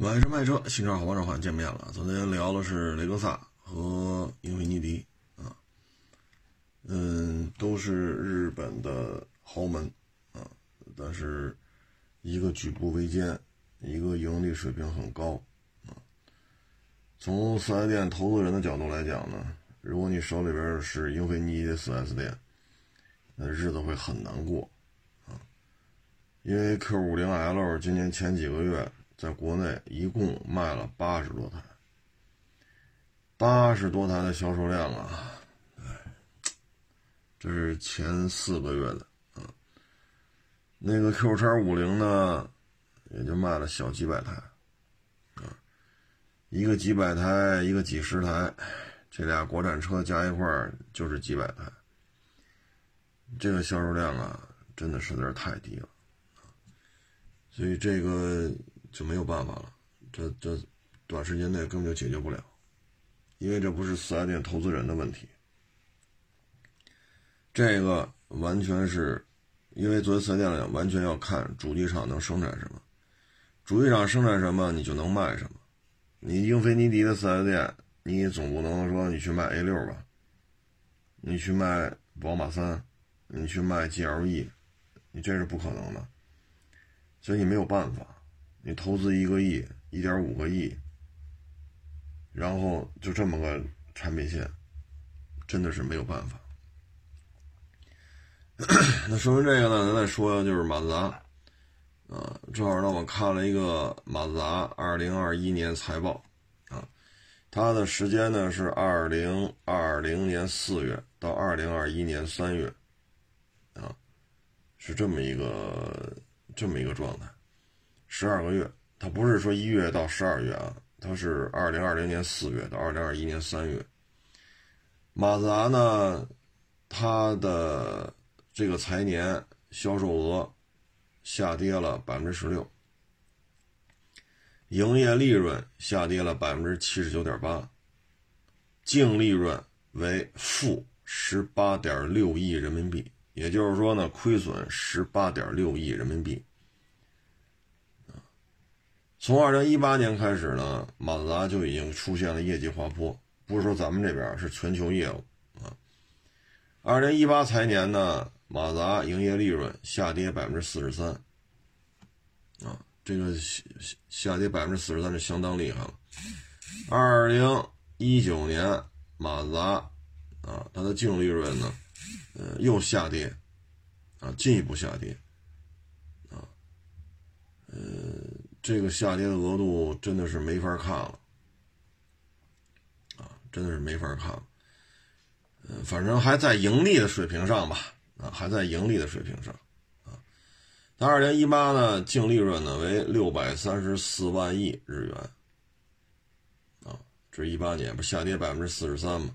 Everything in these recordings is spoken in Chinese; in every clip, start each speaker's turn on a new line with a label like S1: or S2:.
S1: 买车卖车，新车好帮手好见面了。昨天聊的是雷克萨和英菲尼迪啊，嗯，都是日本的豪门啊，但是一个举步维艰，一个盈利水平很高啊。从四 S 店投资人的角度来讲呢，如果你手里边是英菲尼迪的四 S 店，那日子会很难过啊，因为 Q50L 今年前几个月。在国内一共卖了八十多台，八十多台的销售量啊！哎这是前四个月的啊。那个 Q 叉五零呢，也就卖了小几百台啊，一个几百台，一个几十台，这俩国产车加一块就是几百台。这个销售量啊，真的实在是太低了所以这个。就没有办法了，这这短时间内根本就解决不了，因为这不是四 S 店投资人的问题，这个完全是因为作为四 S 店来讲，完全要看主机厂能生产什么，主机厂生产什么，你就能卖什么。你英菲尼迪的四 S 店，你总不能说你去卖 A 六吧，你去卖宝马三，你去卖 GLE，你这是不可能的，所以你没有办法。你投资一个亿，一点五个亿，然后就这么个产品线，真的是没有办法。那说完这个呢，咱再说就是马自达，啊，正好呢我看了一个马自达二零二一年财报，啊，它的时间呢是二零二零年四月到二零二一年三月，啊，是这么一个这么一个状态。十二个月，它不是说一月到十二月啊，它是二零二零年四月到二零二一年三月。马自达呢，它的这个财年销售额下跌了百分之十六，营业利润下跌了百分之七十九点八，净利润为负十八点六亿人民币，也就是说呢，亏损十八点六亿人民币。从二零一八年开始呢，马自达就已经出现了业绩滑坡，不是说咱们这边，是全球业务啊。二零一八财年呢，马自达营业利润下跌百分之四十三，啊，这个下下跌百分之四十三是相当厉害了。二零一九年，马自达啊，它的净利润呢，呃，又下跌，啊，进一步下跌，啊，呃。这个下跌的额度真的是没法看了，啊，真的是没法看了。嗯，反正还在盈利的水平上吧，啊，还在盈利的水平上，啊。它二零一八呢，净利润呢为六百三十四万亿日元，啊，这是一八年不下跌百分之四十三嘛？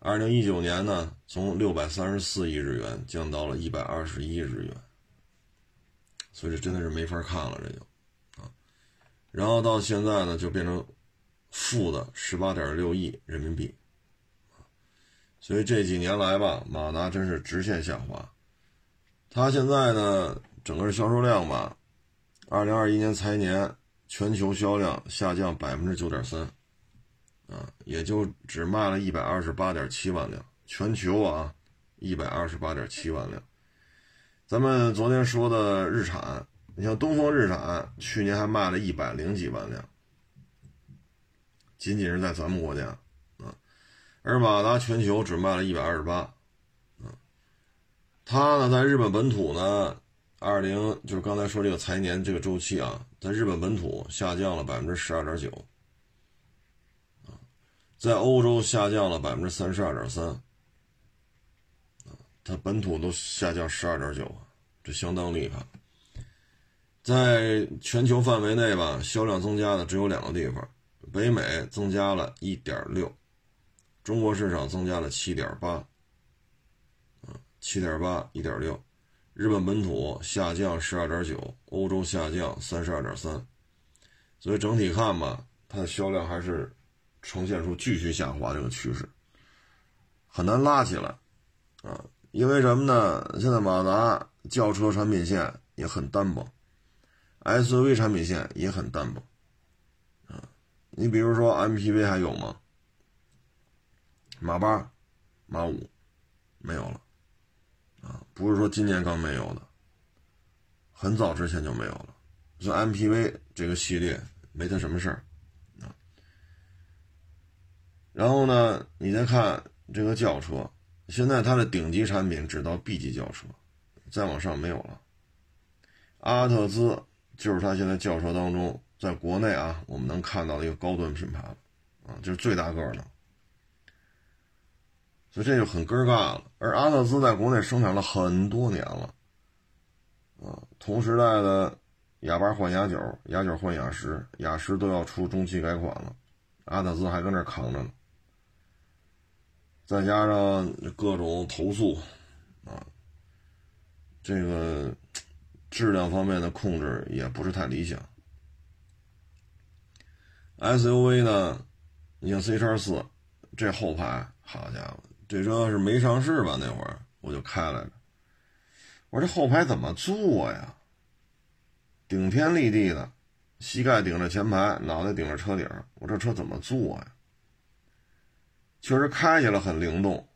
S1: 二零一九年呢，从六百三十四亿日元降到了一百二十一日元，所以这真的是没法看了，这就。然后到现在呢，就变成负的十八点六亿人民币，所以这几年来吧，马达真是直线下滑。它现在呢，整个销售量吧，二零二一年财年全球销量下降百分之九点三，啊，也就只卖了一百二十八点七万辆，全球啊，一百二十八点七万辆。咱们昨天说的日产。你像东风日产，去年还卖了一百零几万辆，仅仅是在咱们国家啊，而马达全球只卖了一百二十八，啊，它呢在日本本土呢，二零就是刚才说这个财年这个周期啊，在日本本土下降了百分之十二点九，啊，在欧洲下降了百分之三十二点三，啊，它本土都下降十二点九，这相当厉害。在全球范围内吧，销量增加的只有两个地方，北美增加了一点六，中国市场增加了七点八，啊，七点八一点六，日本本土下降十二点九，欧洲下降三十二点三，所以整体看吧，它的销量还是呈现出继续下滑这个趋势，很难拉起来，啊，因为什么呢？现在马达轿车产品线也很单薄。SUV 产品线也很淡薄，你比如说 MPV 还有吗？马八、马五没有了啊，不是说今年刚没有的，很早之前就没有了。所以 MPV 这个系列没它什么事儿啊。然后呢，你再看这个轿车，现在它的顶级产品只到 B 级轿车，再往上没有了。阿特兹就是它现在轿车当中。在国内啊，我们能看到的一个高端品牌，啊，就是最大个的，所以这就很尴尬了。而阿特兹在国内生产了很多年了，啊，同时代的雅八换雅九，雅九换雅十，雅十都要出中期改款了，阿特兹还跟那扛着呢。再加上各种投诉，啊，这个质量方面的控制也不是太理想。SUV 呢？你像 C 叉四，这后排，好家伙，这车是没上市吧？那会儿我就开来着。我说这后排怎么坐呀？顶天立地的，膝盖顶着前排，脑袋顶着车顶。我这车怎么坐呀？确实开起来很灵动，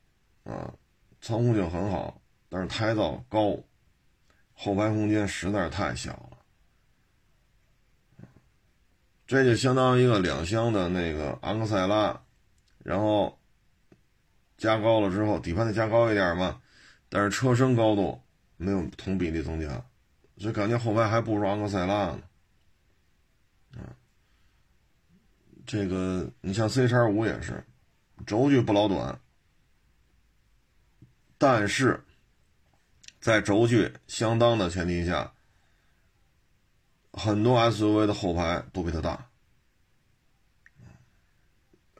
S1: 啊，操控性很好，但是胎噪高，后排空间实在是太小了。这就相当于一个两厢的那个昂克赛拉，然后加高了之后，底盘得加高一点嘛，但是车身高度没有同比例增加，所以感觉后排还不如昂克赛拉呢。啊，这个你像 C 叉五也是，轴距不老短，但是在轴距相当的前提下。很多 SUV 的后排都比它大，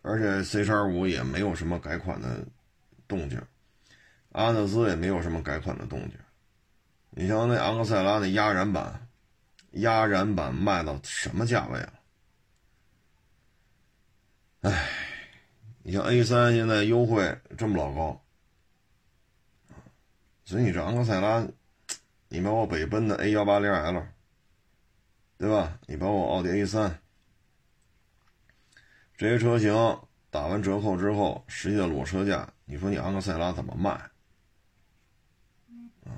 S1: 而且 C 叉五也没有什么改款的动静，阿特兹也没有什么改款的动静。你像那昂克赛拉那压燃版，压燃版卖到什么价位了？哎，你像 A 三现在优惠这么老高，所以你这昂克赛拉，你包括北奔的 A 幺八零 L。对吧？你包括奥迪 A 三这些车型打完折扣之后，实际的裸车价，你说你昂克赛拉怎么卖？啊，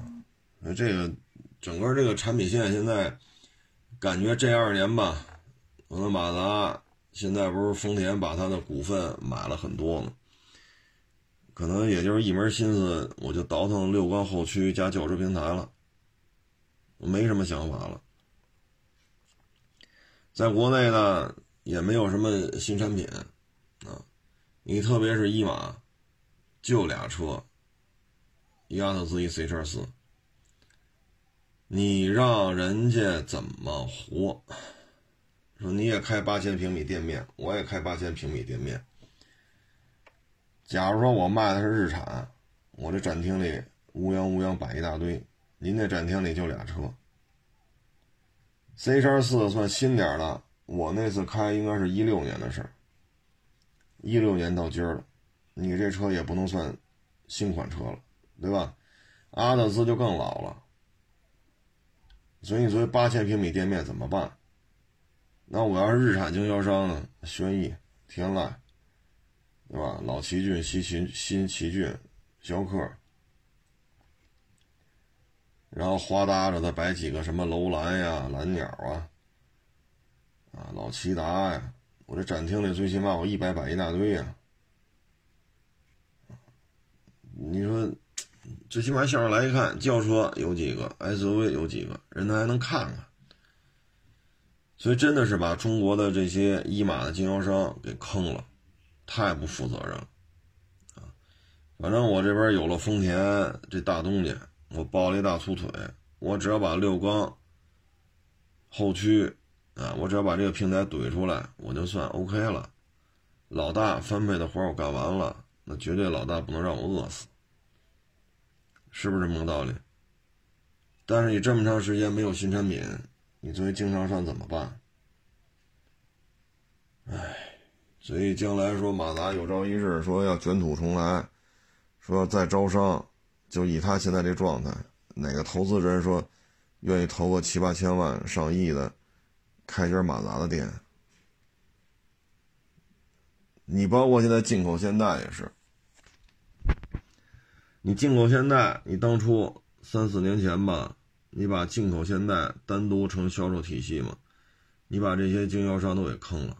S1: 那这个整个这个产品线现在感觉这二年吧，可能马达现在不是丰田把它的股份买了很多吗？可能也就是一门心思，我就倒腾六缸后驱加轿车平台了，没什么想法了。在国内呢，也没有什么新产品，啊，你特别是一马，就俩车，一阿特兹一 C 叉四，你让人家怎么活？说你也开八千平米店面，我也开八千平米店面。假如说我卖的是日产，我这展厅里乌泱乌泱摆一大堆，您那展厅里就俩车。C 叉四算新点的，我那次开应该是一六年的事儿，一六年到今儿了，你这车也不能算新款车了，对吧？阿特兹就更老了，所以你作为八千平米店面怎么办？那我要是日产经销商呢？轩逸、天籁，对吧？老奇骏、新奇新奇骏、逍客。然后花搭着再摆几个什么楼兰呀、蓝鸟啊，啊老骐达呀，我这展厅里最起码我一百摆一大堆呀。你说，最起码向上来一看，轿车有几个，SUV 有几个，人他还能看看。所以真的是把中国的这些一马的经销商给坑了，太不负责任了啊！反正我这边有了丰田这大东家。我抱了一大粗腿，我只要把六缸后驱啊，我只要把这个平台怼出来，我就算 OK 了。老大分配的活我干完了，那绝对老大不能让我饿死，是不是这么个道理？但是你这么长时间没有新产品，你作为经销商怎么办？唉，所以将来说马达有朝一日说要卷土重来，说再招商。就以他现在这状态，哪个投资人说愿意投个七八千万、上亿的开家马达的店？你包括现在进口现代也是，你进口现代，你当初三四年前吧，你把进口现代单独成销售体系嘛，你把这些经销商都给坑了，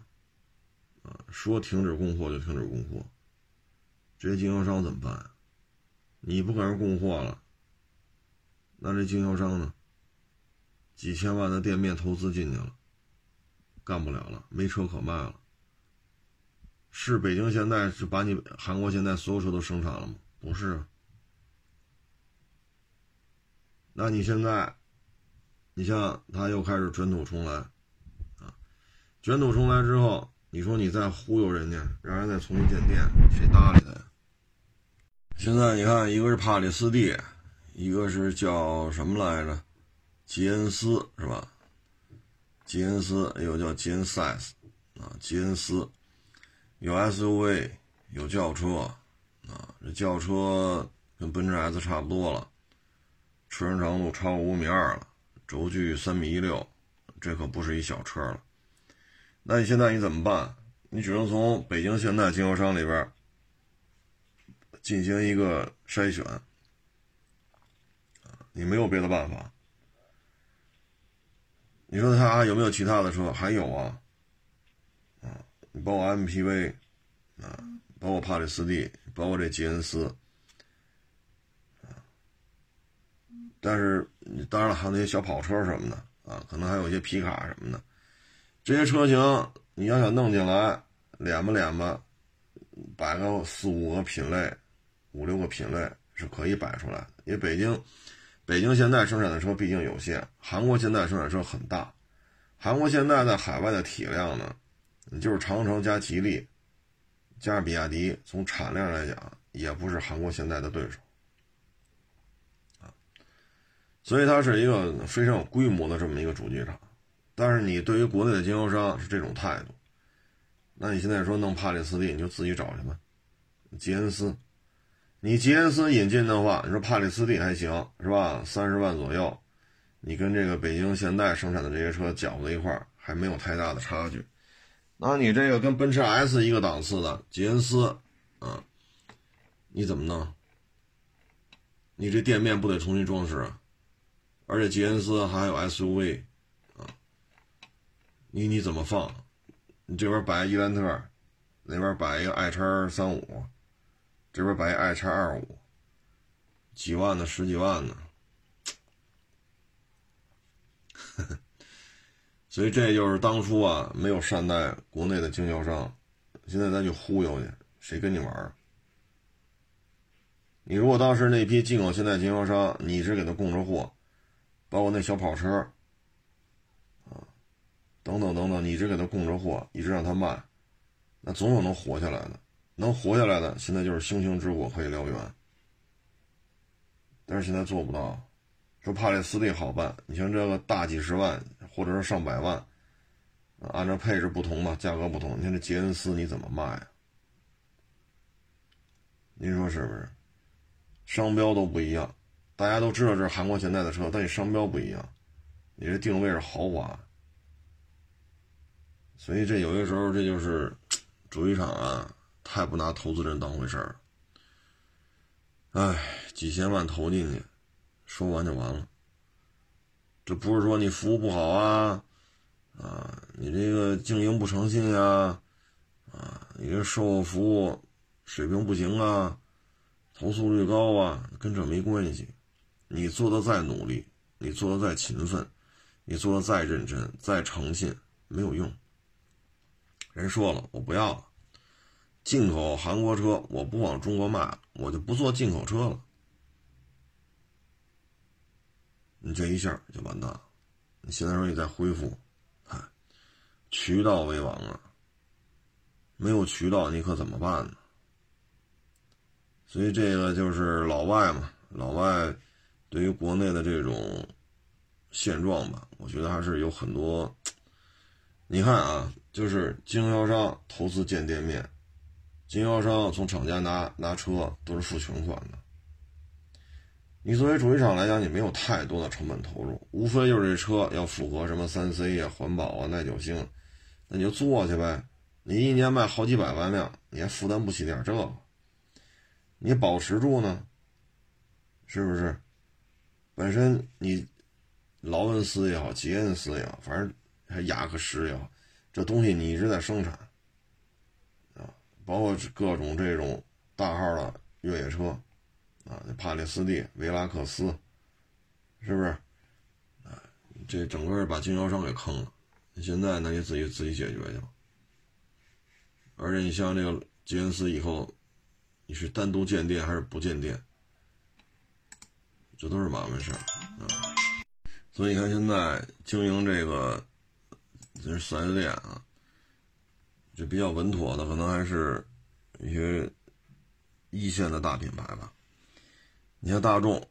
S1: 说停止供货就停止供货，这些经销商怎么办？你不给人供货了，那这经销商呢？几千万的店面投资进去了，干不了了，没车可卖了。是北京现在是把你韩国现在所有车都生产了吗？不是。那你现在，你像他又开始卷土重来，啊，卷土重来之后，你说你再忽悠人家，让人再重新建店，谁搭理他呀？现在你看，一个是帕里斯蒂，一个是叫什么来着？吉恩斯是吧？吉恩斯又叫吉恩赛斯啊，吉恩斯。有 SUV，有轿车，啊，这轿车跟奔驰 S 差不多了，车身长度超过五米二了，轴距三米一六，这可不是一小车了。那你现在你怎么办？你只能从北京现代经销商里边进行一个筛选，你没有别的办法。你说他有没有其他的车？还有啊。你包括 MPV，啊，包括帕里斯蒂，包括这吉恩斯，啊，但是当然了，还有那些小跑车什么的，啊，可能还有一些皮卡什么的，这些车型你要想弄进来，敛吧敛吧，摆个四五个品类，五六个品类是可以摆出来的。因为北京，北京现在生产的车毕竟有限，韩国现在生产车很大，韩国现在在海外的体量呢。就是长城加吉利，加上比亚迪，从产量来讲，也不是韩国现在的对手，啊，所以它是一个非常有规模的这么一个主机厂。但是你对于国内的经销商是这种态度，那你现在说弄帕里斯蒂，你就自己找去吧。吉恩斯，你吉恩斯引进的话，你说帕里斯蒂还行是吧？三十万左右，你跟这个北京现代生产的这些车搅在一块儿，还没有太大的差距。那你这个跟奔驰 S 一个档次的吉恩斯，啊，你怎么弄？你这店面不得重新装饰啊？而且吉恩斯还有 SUV，你你怎么放？你这边摆伊兰特，那边摆一个 i 叉三五，这边摆一 i 叉二五，几万的十几万的，所以这就是当初啊，没有善待国内的经销商，现在咱就忽悠去，谁跟你玩？你如果当时那批进口现代经销商，你是给他供着货，包括那小跑车，等等等等，你一直给他供着货，一直让他卖，那总有能活下来的，能活下来的，现在就是星星之火可以燎原。但是现在做不到，说帕累斯蒂好办，你像这个大几十万。或者说上百万，按照配置不同吧，价格不同。你看这杰恩斯你怎么卖啊？您说是不是？商标都不一样，大家都知道这是韩国现代的车，但你商标不一样，你这定位是豪华，所以这有些时候这就是 主机厂啊，太不拿投资人当回事儿。哎，几千万投进去，说完就完了。这不是说你服务不好啊，啊，你这个经营不诚信呀，啊，你这售后服务水平不行啊，投诉率高啊，跟这没关系。你做的再努力，你做的再勤奋，你做的再认真、再诚信，没有用。人说了，我不要了，进口韩国车我不往中国卖，我就不做进口车了。你这一下就完蛋了。你现在说你再恢复，哎，渠道为王啊！没有渠道，你可怎么办呢？所以这个就是老外嘛，老外对于国内的这种现状吧，我觉得还是有很多。你看啊，就是经销商投资建店面，经销商从厂家拿拿车都是付全款的。你作为主机厂来讲，你没有太多的成本投入，无非就是这车要符合什么三 C 呀、环保啊、耐久性，那你就做去呗。你一年卖好几百万辆，你还负担不起点这个？你保持住呢？是不是？本身你劳恩斯也好，捷恩斯也好，反正还雅克什也好，这东西你一直在生产啊，包括各种这种大号的越野车啊，帕里斯蒂、维拉克斯，是不是？啊，这整个把经销商给坑了。现在呢，你自己自己解决去吧。而且你像这个吉恩斯以后，你是单独建店还是不建店？这都是麻烦事儿啊。所以你看，现在经营这个这是四 S 店啊，就比较稳妥的，可能还是一些一线的大品牌吧。你像大众，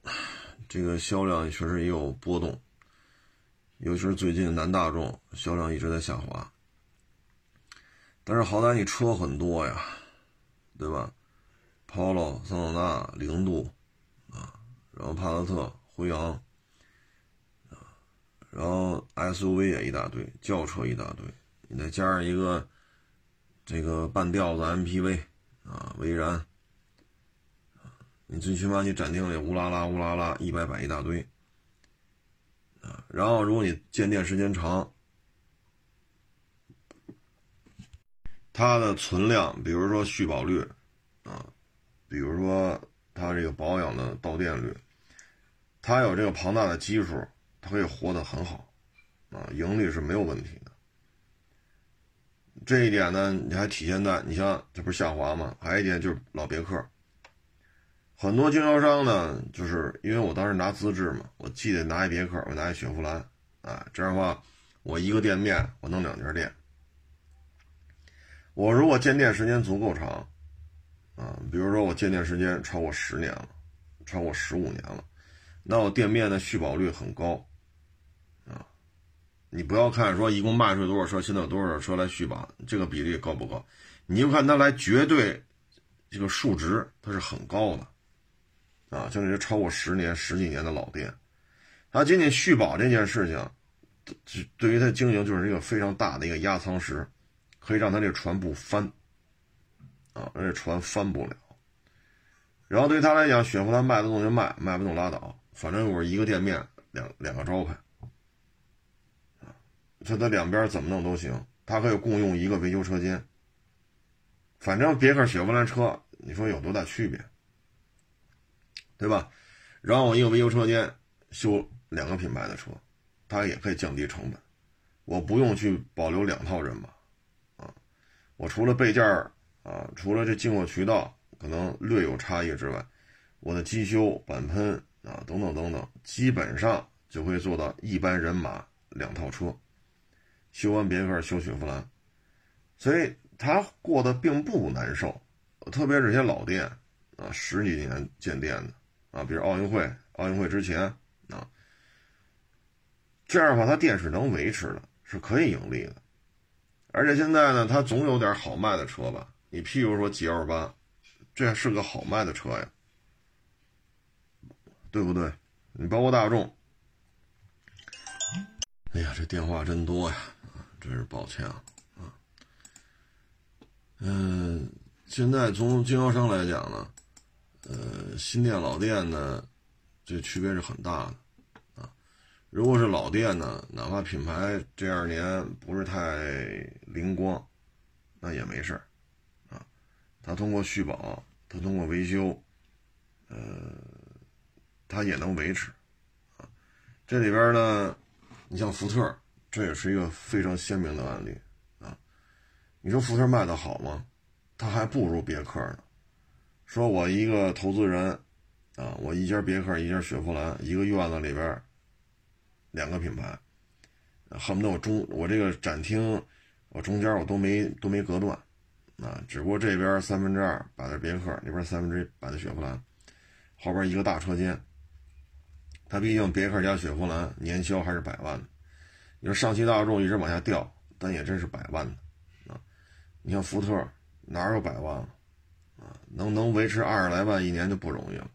S1: 这个销量确实也有波动。尤其是最近南大众销量一直在下滑，但是好歹你车很多呀，对吧？Polo、桑塔纳、零度啊，然后帕萨特、辉昂，然后 SUV 也一大堆，轿车一大堆，你再加上一个这个半吊子 MPV 啊，威然你最起码你展厅里乌拉拉乌拉拉一百摆一大堆。然后，如果你建店时间长，它的存量，比如说续保率，啊，比如说它这个保养的到店率，它有这个庞大的基数，它可以活得很好，啊，盈利是没有问题的。这一点呢，你还体现在你像这不是下滑吗？还有一点就是老别克。很多经销商呢，就是因为我当时拿资质嘛，我记得拿一别克，我拿一雪佛兰，啊，这样的话，我一个店面我弄两家店。我如果建店时间足够长，啊，比如说我建店时间超过十年了，超过十五年了，那我店面的续保率很高，你不要看说一共卖出多少车，现在有多少车来续保，这个比例高不高？你就看它来绝对这个数值，它是很高的。啊，就那些超过十年、十几年的老店，他仅仅续保这件事情，对于他经营就是一个非常大的一个压舱石，可以让他这船不翻，啊，让这船翻不了。然后对他来讲，雪佛兰卖得动就卖，卖不动拉倒，反正我一个店面，两两个招牌，啊，这他两边怎么弄都行，他可以共用一个维修车间。反正别克、雪佛兰车，你说有多大区别？对吧？然后我一个维修车间修两个品牌的车，它也可以降低成本。我不用去保留两套人马，啊，我除了备件啊，除了这进货渠道可能略有差异之外，我的机修、钣喷啊等等等等，基本上就会做到一般人马两套车。修完别克，修雪佛兰，所以他过得并不难受，特别是些老店啊，十几年建店的。啊，比如奥运会，奥运会之前啊，这样的话，他店是能维持的，是可以盈利的。而且现在呢，他总有点好卖的车吧？你譬如说 G L 八，这是个好卖的车呀，对不对？你包括大众，哎呀，这电话真多呀，真是抱歉啊。嗯，现在从经销商来讲呢。呃，新店老店呢，这区别是很大的啊。如果是老店呢，哪怕品牌这二年不是太灵光，那也没事儿啊。他通过续保，他通过维修，呃，他也能维持啊。这里边呢，你像福特，这也是一个非常鲜明的案例啊。你说福特卖的好吗？他还不如别克呢。说我一个投资人，啊，我一家别克，一家雪佛兰，一个院子里边，两个品牌，恨不得我中我这个展厅，我中间我都没都没隔断，啊，只不过这边三分之二摆在别克，那边三分之一摆在雪佛兰，后边一个大车间。它毕竟别克加雪佛兰年销还是百万的，你说上汽大众一直往下掉，但也真是百万的，啊，你像福特哪有百万啊？能能维持二十来万一年就不容易了，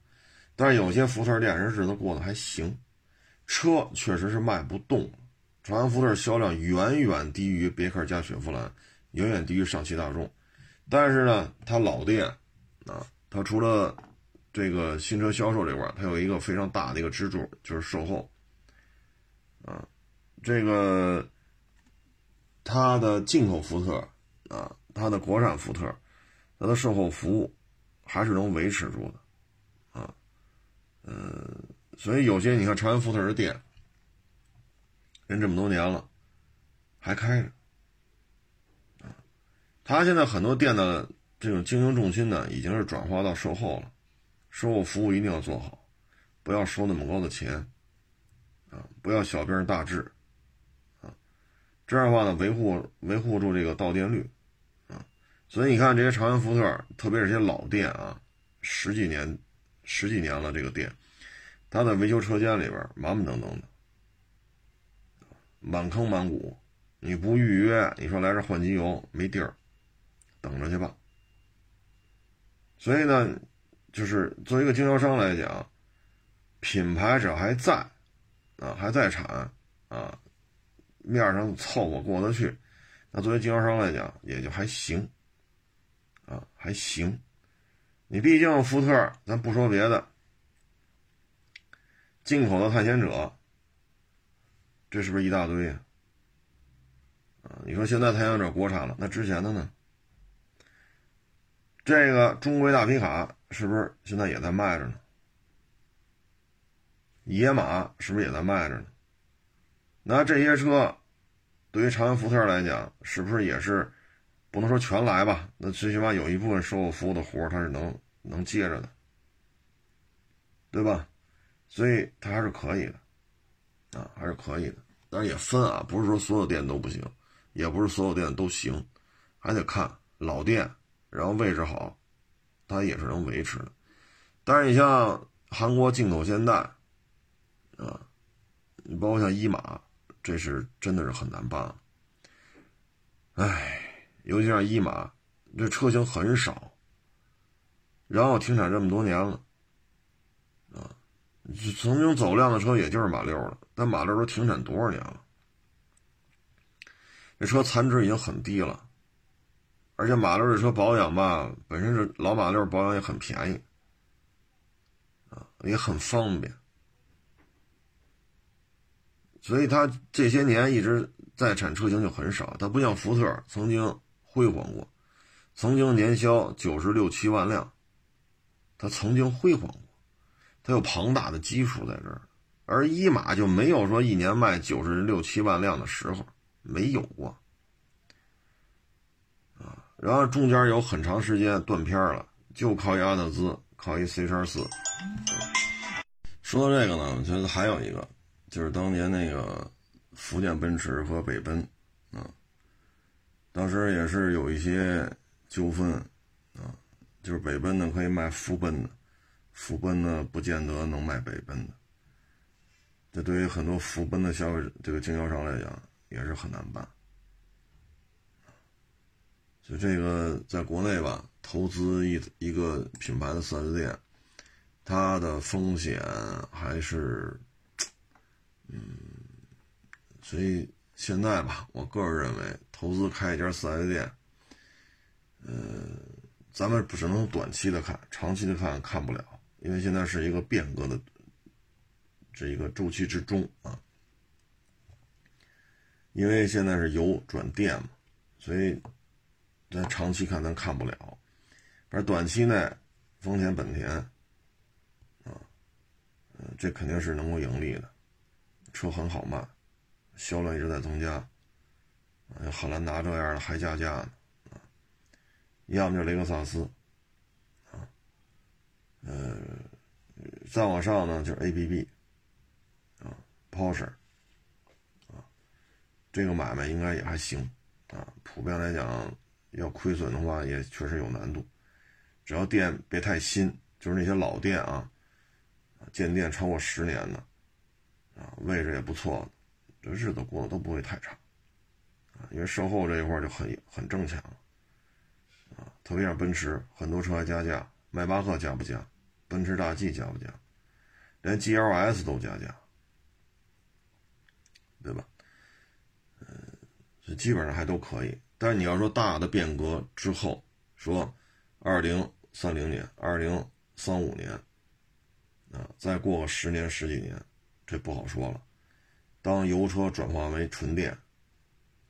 S1: 但是有些福特店人日子过得还行，车确实是卖不动，长安福特销量远远低于别克加雪佛兰，远远低于上汽大众。但是呢，它老店啊，它除了这个新车销售这块，它有一个非常大的一个支柱，就是售后啊。这个它的进口福特啊，它的国产福特，它的售后服务还是能维持住的啊。嗯，所以有些你看长安福特的店，人这么多年了，还开着。他现在很多店的这种经营重心呢，已经是转化到售后了，售后服务一定要做好，不要收那么高的钱，啊，不要小病大治，这样的话呢，维护维护住这个到店率，啊，所以你看这些长安福特，特别是些老店啊，十几年、十几年了，这个店，它的维修车间里边满满当当的，满坑满谷，你不预约，你说来这换机油没地儿。等着去吧。所以呢，就是作为一个经销商来讲，品牌只要还在，啊，还在产，啊，面上凑合过得去，那作为经销商来讲也就还行，啊，还行。你毕竟福特，咱不说别的，进口的探险者，这是不是一大堆啊？啊，你说现在探险者国产了，那之前的呢？这个中规大皮卡是不是现在也在卖着呢？野马是不是也在卖着呢？那这些车对于长安福特来讲，是不是也是不能说全来吧？那最起码有一部分售后服务的活它是能能接着的，对吧？所以它还是可以的，啊，还是可以的。但是也分啊，不是说所有店都不行，也不是所有店都行，还得看老店。然后位置好，它也是能维持的。但是你像韩国进口现代，啊，你包括像一马，这是真的是很难办。唉，尤其像一马，这车型很少，然后停产这么多年了，啊，曾经走量的车也就是马六了，但马六都停产多少年了？这车残值已经很低了。而且马六这车保养吧，本身是老马六保养也很便宜，啊，也很方便，所以它这些年一直在产车型就很少。它不像福特曾经辉煌过，曾经年销九十六七万辆，它曾经辉煌过，它有庞大的基数在这儿。而一马就没有说一年卖九十六七万辆的时候，没有过。啊然后中间有很长时间断片了，就靠一阿特兹，靠一 C 叉四。说到这个呢，我觉得还有一个，就是当年那个福建奔驰和北奔，啊，当时也是有一些纠纷，啊，就是北奔呢可以卖福奔的，福奔呢不见得能卖北奔的。这对于很多福奔的消费者，这个经销商来讲，也是很难办。就这个，在国内吧，投资一一个品牌的四 S 店，它的风险还是，嗯，所以现在吧，我个人认为，投资开一家四 S 店，呃，咱们只能短期的看，长期的看看不了，因为现在是一个变革的这一个周期之中啊，因为现在是由转电嘛，所以。咱长期看，咱看不了，而短期内，丰田、本田，啊，嗯，这肯定是能够盈利的，车很好卖，销量一直在增加，啊，汉兰达这样的还加价呢，啊，要么就雷克萨斯，啊，呃，再往上呢就是 ABB，啊，Porsche，啊，这个买卖应该也还行，啊，普遍来讲。要亏损的话，也确实有难度。只要店别太新，就是那些老店啊，建店超过十年的，啊，位置也不错，这日子过得都不会太差，啊，因为售后这一块就很很挣钱了，啊，特别像奔驰，很多车还加价，迈巴赫加不加，奔驰大 G 加不加，连 GLS 都加价，对吧？嗯，这基本上还都可以。但是你要说大的变革之后，说二零三零年、二零三五年，啊，再过个十年、十几年，这不好说了。当油车转化为纯电，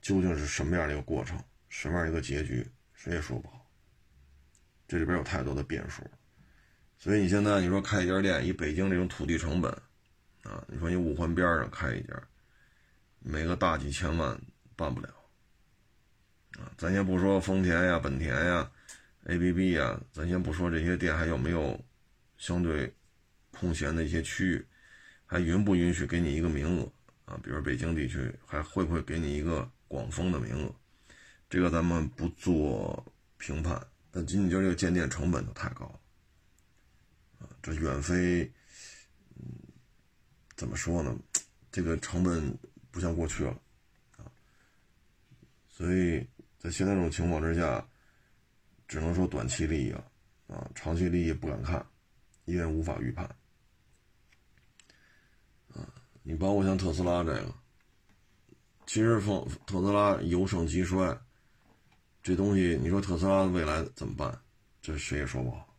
S1: 究竟是什么样的一个过程，什么样一个结局，谁也说不好。这里边有太多的变数，所以你现在你说开一家店，以北京这种土地成本，啊，你说你五环边上开一家，每个大几千万办不了。啊，咱先不说丰田呀、本田呀、ABB 呀，咱先不说这些店还有没有相对空闲的一些区域，还允不允许给你一个名额啊？比如北京地区还会不会给你一个广丰的名额？这个咱们不做评判，但仅仅就这个建店成本就太高了啊，这远非嗯怎么说呢？这个成本不像过去了啊，所以。在现在这种情况之下，只能说短期利益了，啊，长期利益不敢看，因为无法预判，你包括像特斯拉这个，其实放特斯拉由盛及衰，这东西你说特斯拉的未来怎么办？这谁也说不好，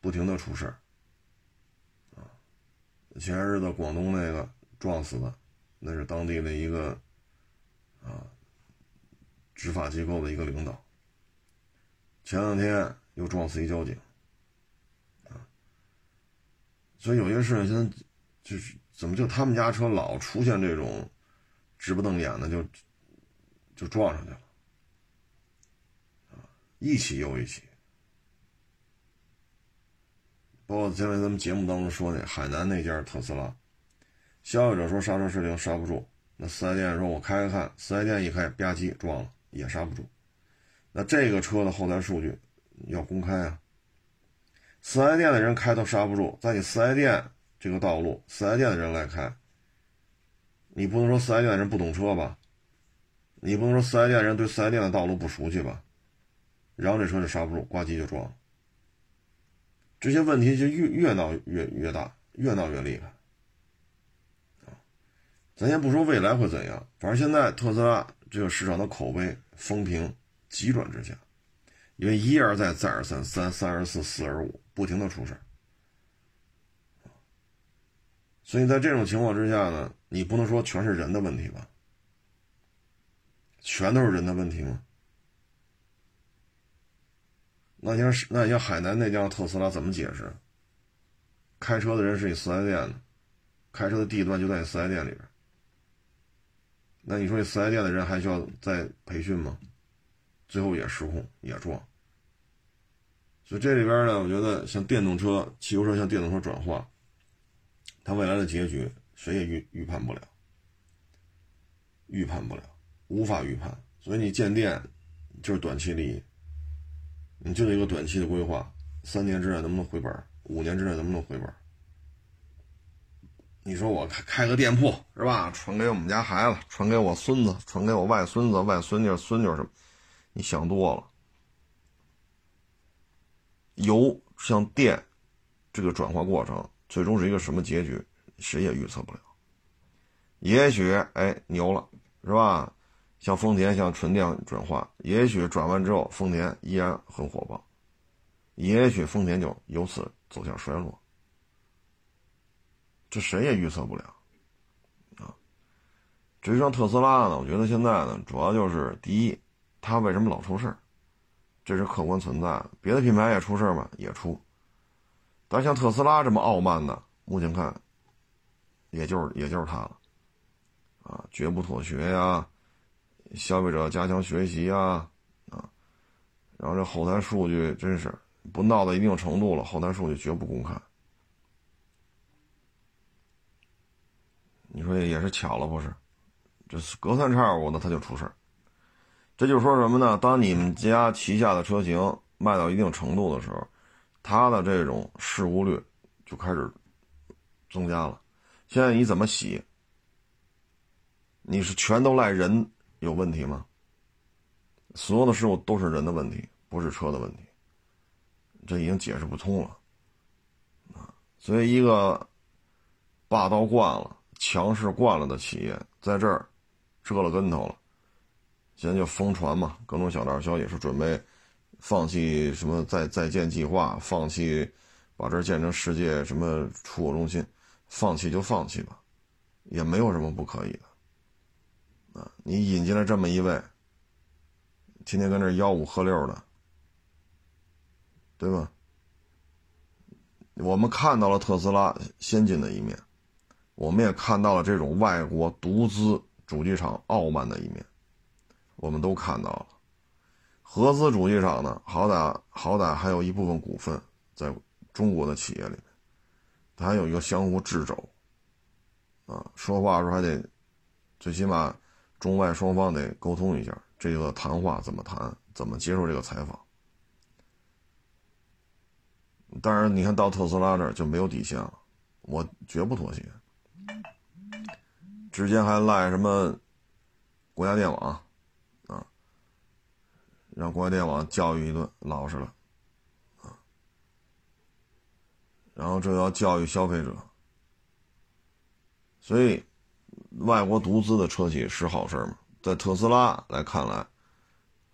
S1: 不停的出事儿，啊，前些日子广东那个撞死的，那是当地的一个，啊。执法机构的一个领导，前两天又撞死一交警，啊，所以有些事情现在就是怎么就他们家车老出现这种直不瞪眼的就就撞上去了，啊，一起又一起，包括前面咱们节目当中说的海南那家特斯拉，消费者说刹车失灵刹不住，那四 S 店说我开开看，四 S 店一开吧唧撞了。也刹不住，那这个车的后台数据要公开啊。四 S 店的人开都刹不住，在你四 S 店这个道路，四 S 店的人来开，你不能说四 S 店的人不懂车吧？你不能说四 S 店的人对四 S 店的道路不熟悉吧？然后这车就刹不住，呱唧就撞了。这些问题就越越闹越越大，越闹越厉害。咱先不说未来会怎样，反正现在特斯拉。这个市场的口碑风评急转直下，因为一而再，再而三，三三而四，四而五，不停的出事所以在这种情况之下呢，你不能说全是人的问题吧？全都是人的问题吗？那像那像海南那辆特斯拉怎么解释？开车的人是你四 S 店的，开车的地段就在你四 S 店里边。那你说你四 S 店的人还需要再培训吗？最后也失控也撞，所以这里边呢，我觉得像电动车、汽油车向电动车转化，它未来的结局谁也预预判不了，预判不了，无法预判。所以你建店就是短期利益，你就得一个短期的规划，三年之内能不能回本？五年之内能不能回本？你说我开开个店铺是吧？传给我们家孩子，传给我孙子，传给我外孙子、外孙女、孙女什么？你想多了。油向电这个转化过程，最终是一个什么结局？谁也预测不了。也许哎牛了是吧？像丰田像纯电转化，也许转完之后丰田依然很火爆，也许丰田就由此走向衰落。这谁也预测不了，啊！至于像特斯拉呢，我觉得现在呢，主要就是第一，它为什么老出事，这是客观存在的。别的品牌也出事儿吗？也出。但像特斯拉这么傲慢的，目前看，也就是也就是它了，啊，绝不妥协呀，消费者加强学习呀，啊，然后这后台数据真是不闹到一定程度了，后台数据绝不公开。你说也是巧了不是？这隔三差五的他就出事，这就是说什么呢？当你们家旗下的车型卖到一定程度的时候，它的这种事故率就开始增加了。现在你怎么洗？你是全都赖人有问题吗？所有的事故都是人的问题，不是车的问题，这已经解释不通了啊！所以一个霸道惯了。强势惯了的企业在这儿折了跟头了，现在就疯传嘛，各种小道消息是准备放弃什么再再建计划，放弃把这建成世界什么出口中心，放弃就放弃吧，也没有什么不可以的。啊，你引进了这么一位，天天跟这吆五喝六的，对吧？我们看到了特斯拉先进的一面，我们也看到了这种外国独资主机厂傲慢的一面。我们都看到了，合资主机厂呢，好歹好歹还有一部分股份在中国的企业里面，它还有一个相互掣肘，啊，说话的时候还得，最起码中外双方得沟通一下，这个谈话怎么谈，怎么接受这个采访。当然，你看到特斯拉这儿就没有底线了，我绝不妥协，之前还赖什么国家电网。让国家电网教育一顿，老实了，啊，然后这要教育消费者，所以外国独资的车企是好事吗？在特斯拉来看来，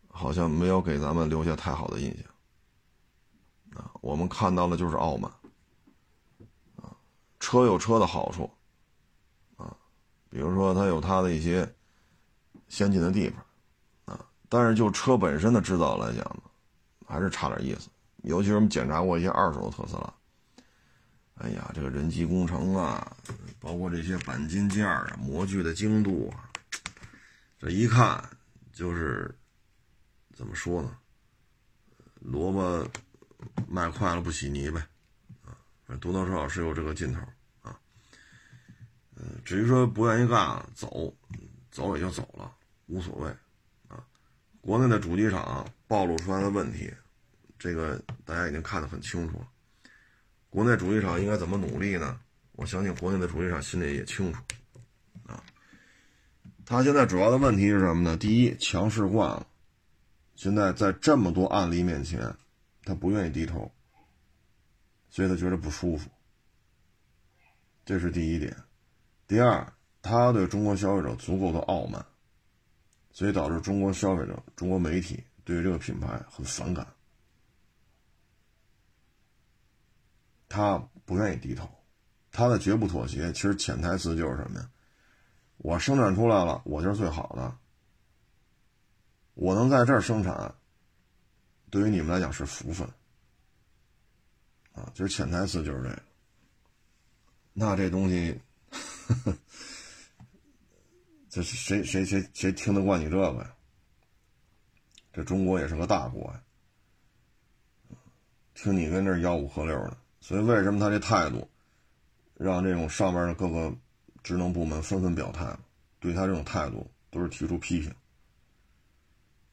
S1: 好像没有给咱们留下太好的印象，啊，我们看到的就是傲慢，啊，车有车的好处，啊，比如说它有它的一些先进的地方。但是就车本身的制造来讲呢，还是差点意思。尤其是我们检查过一些二手的特斯拉，哎呀，这个人机工程啊，包括这些钣金件啊、模具的精度啊，这一看就是怎么说呢？萝卜卖快了不洗泥呗，啊，多多少少是有这个劲头啊。嗯，至于说不愿意干，走，走也就走了，无所谓。国内的主机厂暴露出来的问题，这个大家已经看得很清楚了。国内主机厂应该怎么努力呢？我相信国内的主机厂心里也清楚。啊，他现在主要的问题是什么呢？第一，强势惯了，现在在这么多案例面前，他不愿意低头，所以他觉得不舒服。这是第一点。第二，他对中国消费者足够的傲慢。所以导致中国消费者、中国媒体对于这个品牌很反感，他不愿意低头，他的绝不妥协。其实潜台词就是什么呀？我生产出来了，我就是最好的，我能在这儿生产，对于你们来讲是福分啊。其实潜台词就是这个。那这东西。呵呵这是谁谁谁谁听得惯你这个呀？这中国也是个大国呀，听你跟这吆五喝六的，所以为什么他这态度，让这种上边的各个职能部门纷纷表态，对他这种态度都是提出批评。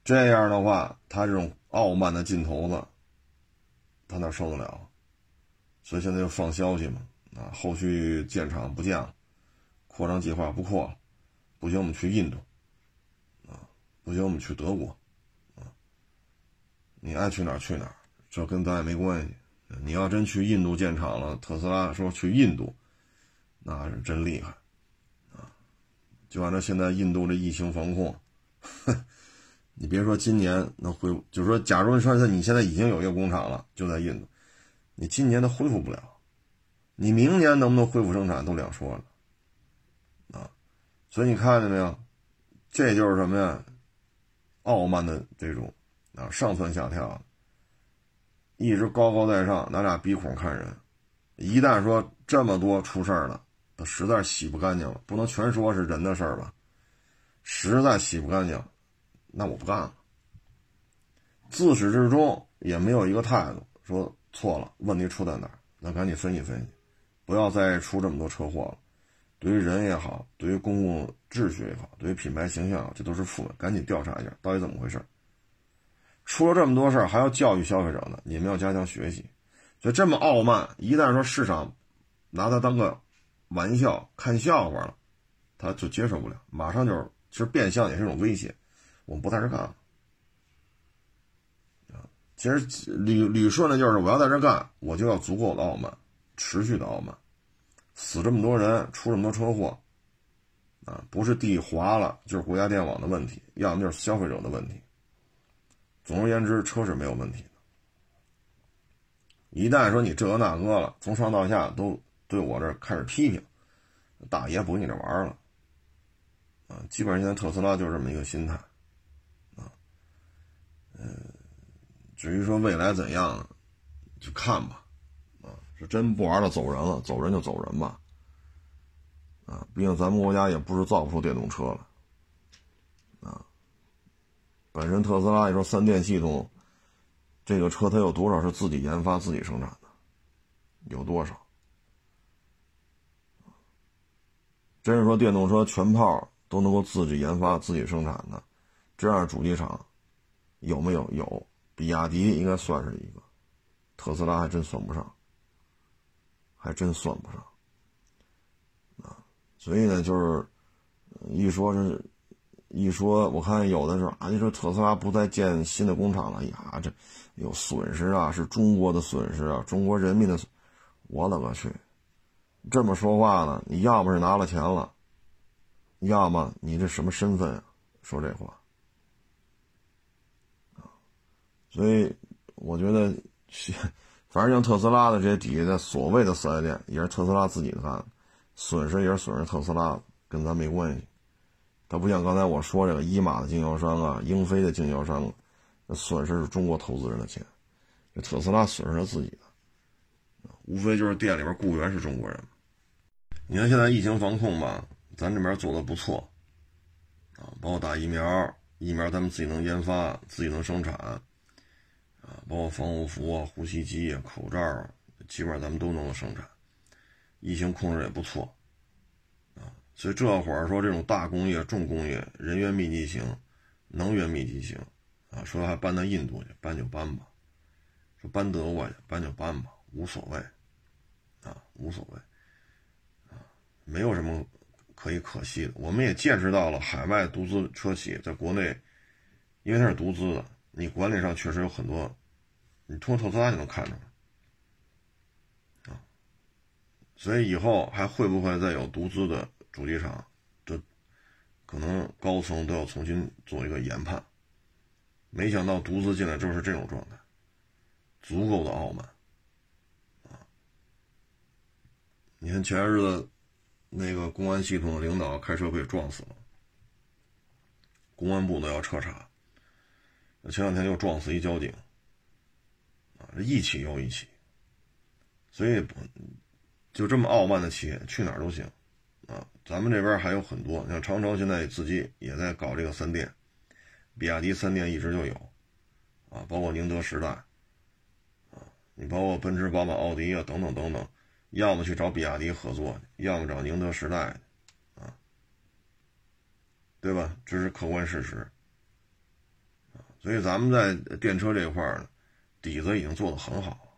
S1: 这样的话，他这种傲慢的劲头子，他哪受得了？所以现在就放消息嘛，啊，后续建厂不建了，扩张计划不扩了。不行，我们去印度，啊，不行，我们去德国，啊，你爱去哪儿去哪儿，这跟咱也没关系。你要真去印度建厂了，特斯拉说去印度，那是真厉害，啊，就按照现在印度这疫情防控，哼 你别说今年能恢复，就是说，假如说你现在已经有一个工厂了，就在印度，你今年都恢复不了，你明年能不能恢复生产都两说了。所以你看见没有，这就是什么呀？傲慢的这种啊，上蹿下跳，一直高高在上，拿俩鼻孔看人。一旦说这么多出事儿了，他实在洗不干净了，不能全说是人的事儿吧？实在洗不干净，那我不干了。自始至终也没有一个态度说错了，问题出在哪儿？那赶紧分析分析，不要再出这么多车祸了。对于人也好，对于公共秩序也好，对于品牌形象，这都是负的赶紧调查一下，到底怎么回事？出了这么多事，还要教育消费者呢？你们要加强学习。就这么傲慢，一旦说市场拿它当个玩笑看笑话了，他就接受不了，马上就是，其实变相也是一种威胁。我们不在这干了啊！其实捋捋顺的就是，我要在这干，我就要足够的傲慢，持续的傲慢。死这么多人，出这么多车祸，啊，不是地滑了，就是国家电网的问题，要么就是消费者的问题。总而言之，车是没有问题的。一旦说你这个那个了，从上到下都对我这开始批评，大爷不跟你这玩了。啊，基本上现在特斯拉就是这么一个心态。啊，嗯，至于说未来怎样，就看吧。是真不玩了，走人了，走人就走人吧。啊，毕竟咱们国家也不是造不出电动车了。啊，本身特斯拉你说三电系统，这个车它有多少是自己研发、自己生产的？有多少？真是说电动车全炮都能够自己研发、自己生产的，这样主机厂有没有？有，比亚迪应该算是一个，特斯拉还真算不上，还真算不上啊。所以呢，就是一说是，一说我看有的时候啊，你说特斯拉不再建新的工厂了，呀，这有损失啊，是中国的损失啊，中国人民的，我勒个去！这么说话呢，你要么是拿了钱了，要么你这什么身份啊？说这话？所以我觉得，反正像特斯拉的这些底下的所谓的四 S 店，也是特斯拉自己干的。损失也是损失特斯拉，跟咱没关系。它不像刚才我说这个一马的经销商啊，英飞的经销商，那损失是中国投资人的钱，这特斯拉损失了自己的，无非就是店里边雇员是中国人。你看现在疫情防控吧，咱这边做的不错，啊，包括打疫苗，疫苗咱们自己能研发，自己能生产，啊，包括防护服啊、呼吸机啊、口罩啊，基本上咱们都能够生产。疫情控制也不错，啊，所以这会儿说这种大工业、重工业、人员密集型、能源密集型，啊，说还搬到印度去，搬就搬吧；说搬德国去，搬就搬吧，无所谓，啊，无所谓，啊，没有什么可以可惜的。我们也见识到了海外独资车企在国内，因为它是独资的，你管理上确实有很多，你通过特斯拉就能看出来。所以以后还会不会再有独资的主机厂？这可能高层都要重新做一个研判。没想到独资进来就是这种状态，足够的傲慢啊！你看前些日子那个公安系统的领导开车被撞死了，公安部都要彻查。前两天又撞死一交警啊，一起又一起，所以不。就这么傲慢的企业，去哪儿都行，啊，咱们这边还有很多，像长城现在自己也在搞这个三电，比亚迪三电一直就有，啊，包括宁德时代，啊，你包括奔驰、宝马、奥迪啊，等等等等，要么去找比亚迪合作，要么找宁德时代，啊，对吧？这是客观事实，所以咱们在电车这块儿呢，底子已经做得很好。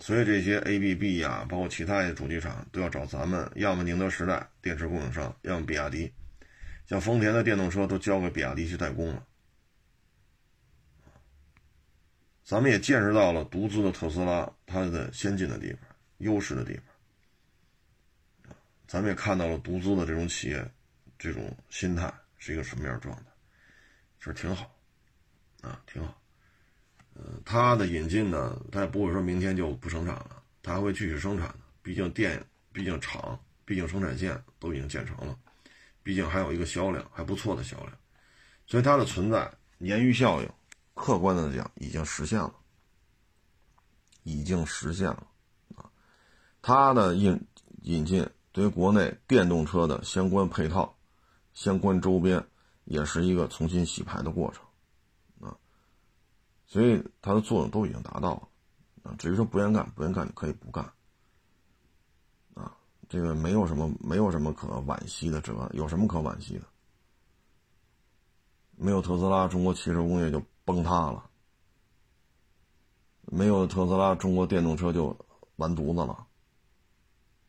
S1: 所以这些 A B B 呀，包括其他的主机厂都要找咱们，要么宁德时代电池供应商，要么比亚迪。像丰田的电动车都交给比亚迪去代工了。咱们也见识到了独资的特斯拉它的先进的地方、优势的地方。咱们也看到了独资的这种企业这种心态是一个什么样状态，是挺好，啊，挺好。呃，它的引进呢，它也不会说明天就不生产了，它还会继续生产的。毕竟电，毕竟厂，毕竟生产线都已经建成了，毕竟还有一个销量还不错的销量，所以它的存在，鲶鱼效应，客观的讲已经实现了，已经实现了啊。它的引引进对于国内电动车的相关配套、相关周边，也是一个重新洗牌的过程。啊所以它的作用都已经达到了，啊，至于说不愿干，不愿干你可以不干，啊，这个没有什么，没有什么可惋惜的，这有什么可惋惜的？没有特斯拉，中国汽车工业就崩塌了；没有特斯拉，中国电动车就完犊子了。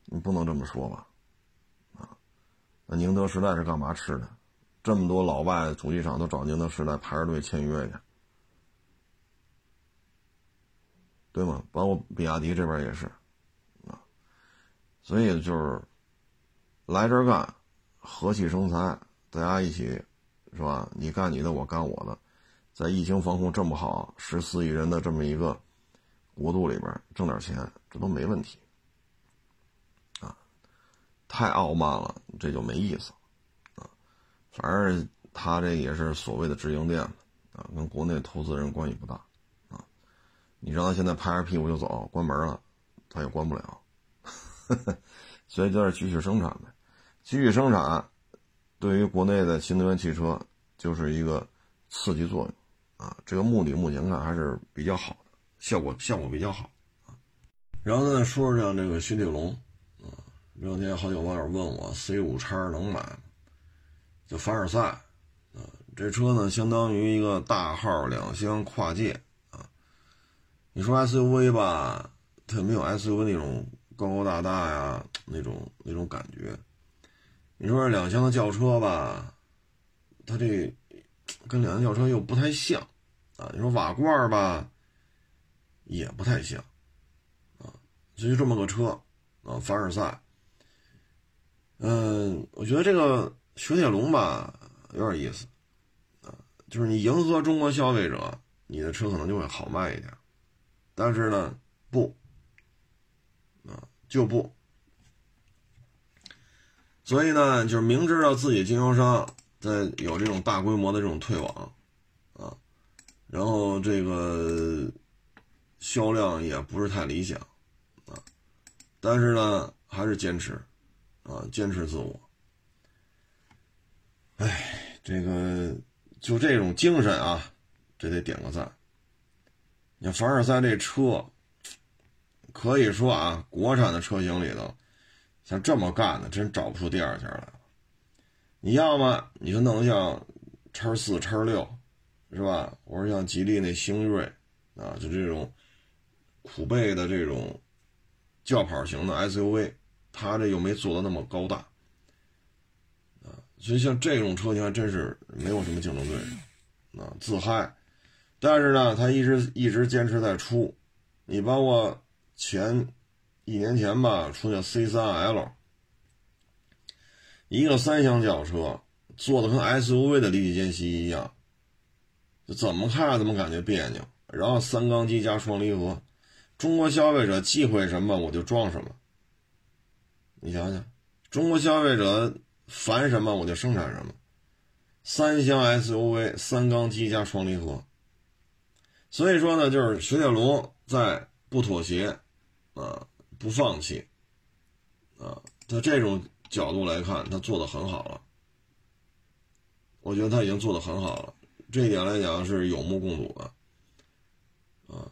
S1: 你不能这么说吧？啊，那宁德时代是干嘛吃的？这么多老外主机厂都找宁德时代排着队签约去。对吗？包括比亚迪这边也是，啊，所以就是来这儿干，和气生财，大家一起，是吧？你干你的，我干我的，在疫情防控这么好、十四亿人的这么一个国度里边挣点钱，这都没问题。啊，太傲慢了，这就没意思。反正他这也是所谓的直营店啊，跟国内投资人关系不大。啊，你让他现在拍着屁股就走，关门了，他也关不了。所以就是继续生产呗，继续生产，对于国内的新能源汽车就是一个刺激作用啊。这个目的目前看还是比较好的，效果效果比较好啊。然后再说说这个雪铁龙啊，这两天好几个网友问我 C 五叉能买吗？就凡尔赛啊，这车呢相当于一个大号两厢跨界啊。你说 SUV 吧，它也没有 SUV 那种。高高大大呀，那种那种感觉。你说两厢的轿车吧，它这跟两厢轿车又不太像啊。你说瓦罐吧，也不太像啊。就这么个车啊，凡尔赛。嗯，我觉得这个雪铁龙吧有点意思啊，就是你迎合中国消费者，你的车可能就会好卖一点。但是呢，不。啊就不，所以呢，就是明知道自己经销商在有这种大规模的这种退网，啊，然后这个销量也不是太理想，啊，但是呢，还是坚持，啊，坚持自我。哎，这个就这种精神啊，这得点个赞。你凡尔赛这车。可以说啊，国产的车型里头，像这么干的，真找不出第二家来。你要么你就弄像叉四、叉六，是吧？或者像吉利那星瑞，啊，就这种苦背的这种轿跑型的 SUV，它这又没做的那么高大，所以像这种车型还真是没有什么竞争对手，啊，自嗨。但是呢，他一直一直坚持在出，你包括。前一年前吧，出现 C3L，一个三厢轿车，做的跟 SUV 的离地间隙一样，就怎么看怎么感觉别扭。然后三缸机加双离合，中国消费者忌讳什么我就装什么。你想想，中国消费者烦什么我就生产什么。三厢 SUV 三缸机加双离合，所以说呢，就是雪铁龙在不妥协。啊，不放弃，啊，在这种角度来看，他做的很好了。我觉得他已经做的很好了，这一点来讲是有目共睹的，啊，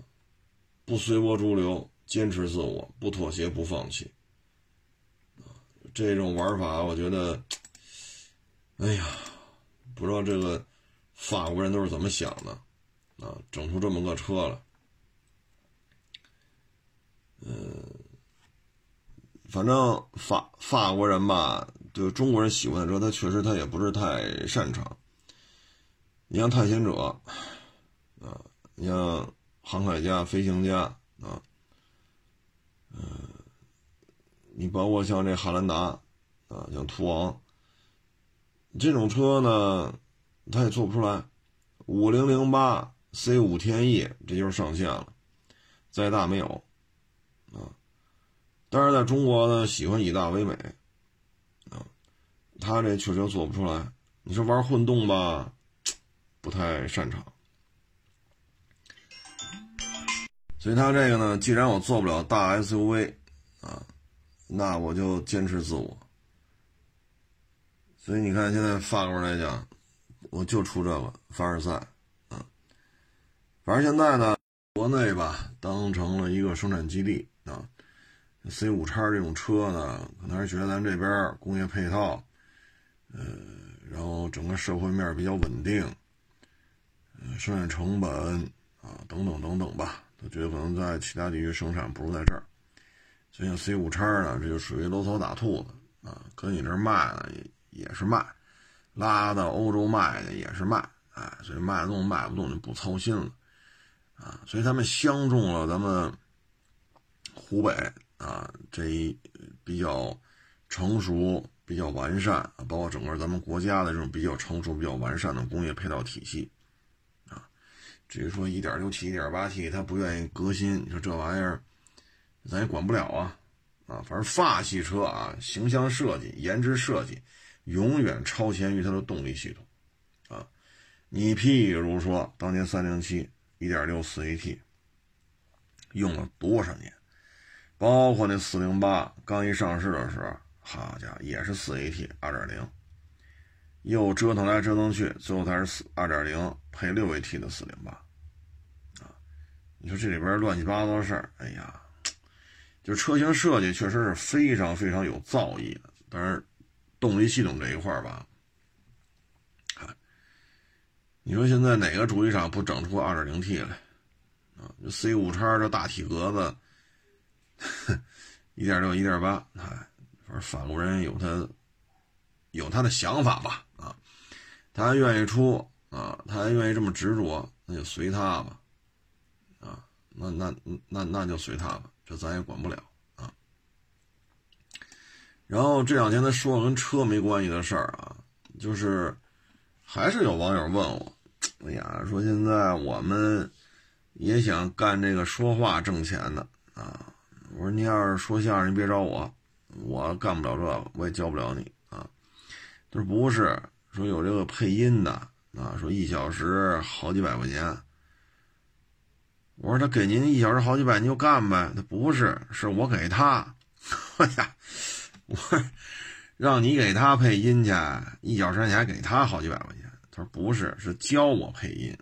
S1: 不随波逐流，坚持自我，不妥协，不放弃，这种玩法，我觉得，哎呀，不知道这个法国人都是怎么想的，啊，整出这么个车了。嗯，反正法法国人吧，对中国人喜欢的车，他确实他也不是太擅长。你像探险者，啊，你像航海家、飞行家，啊，嗯，你包括像这汉兰达，啊，像途昂，这种车呢，他也做不出来。五零零八 C 五天翼，这就是上限了，再大没有。啊，但是在中国呢，喜欢以大为美，啊，他这确实做不出来。你说玩混动吧，不太擅长，所以他这个呢，既然我做不了大 SUV，啊，那我就坚持自我。所以你看，现在法国来讲，我就出这个凡尔赛，啊，反正现在呢，国内吧，当成了一个生产基地。啊，C 五叉这种车呢，可能是觉得咱这边工业配套，呃，然后整个社会面比较稳定，呃，生产成本啊等等等等吧，都觉得可能在其他地区生产不如在这儿。就像 C 五叉呢，这就属于搂草打兔子啊，搁你这卖呢也也是卖，拉到欧洲卖的也是卖，哎，所以卖得动卖不动就不操心了啊，所以他们相中了咱们。湖北啊，这一比较成熟比较完善，包括整个咱们国家的这种比较成熟、比较完善的工业配套体系啊。至于说 1.6T、1.8T，它不愿意革新，你说这玩意儿，咱也管不了啊啊！反正法系车啊，形象设计、颜值设计，永远超前于它的动力系统啊。你譬如说，当年307 1.6 4AT 用了多少年？包括那408刚一上市的时候，好家伙，也是 4AT 2.0，又折腾来折腾去，最后才是四2.0配 6AT 的408啊！你说这里边乱七八糟的事儿，哎呀，就车型设计确实是非常非常有造诣的，但是动力系统这一块吧，看，你说现在哪个主机厂不整出 2.0T 来啊？C5 叉这大体格子。一点六，一点八，哎，反正法国人有他有他的想法吧，啊，他还愿意出啊，他还愿意这么执着，那就随他吧，啊，那那那那就随他吧，这咱也管不了啊。然后这两天他说跟车没关系的事儿啊，就是还是有网友问我，哎呀，说现在我们也想干这个说话挣钱的啊。我说你要是说相声，你别找我，我干不了这个，我也教不了你啊。他说不是，说有这个配音的啊，说一小时好几百块钱。我说他给您一小时好几百，您就干呗。他不是，是我给他。哎呀，我让你给他配音去，一小时你还给他好几百块钱。他说不是，是教我配音，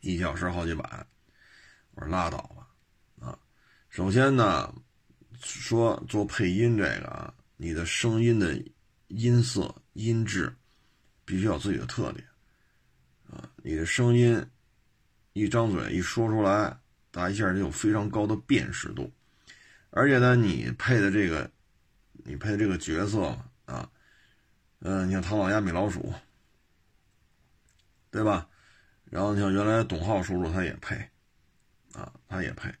S1: 一小时好几百。我说拉倒吧。啊首先呢，说做配音这个啊，你的声音的音色、音质必须要自己的特点啊。你的声音一张嘴一说出来，打一下就有非常高的辨识度。而且呢，你配的这个，你配的这个角色啊，嗯，你像唐老鸭、米老鼠，对吧？然后你像原来董浩叔叔他也配啊，他也配。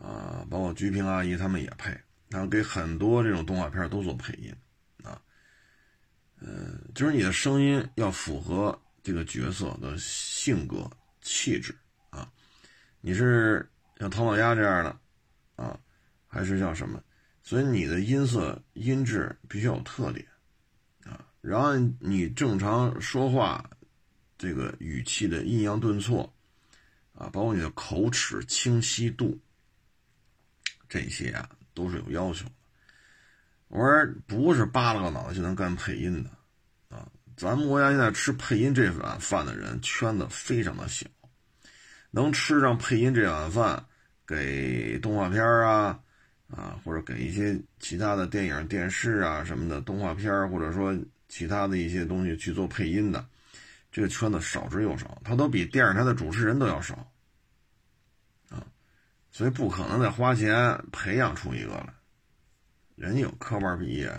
S1: 啊，包括鞠萍阿姨他们也配，然后给很多这种动画片都做配音，啊，呃，就是你的声音要符合这个角色的性格气质啊，你是像唐老鸭这样的啊，还是像什么？所以你的音色音质必须有特点啊，然后你正常说话这个语气的抑扬顿挫啊，包括你的口齿清晰度。这些啊都是有要求的。我说不是扒拉个脑袋就能干配音的啊！咱们国家现在吃配音这碗饭的人圈子非常的小，能吃上配音这碗饭，给动画片啊啊，或者给一些其他的电影、电视啊什么的动画片，或者说其他的一些东西去做配音的，这个圈子少之又少，他都比电视台的主持人都要少。啊所以不可能再花钱培养出一个来，人家有科班毕业。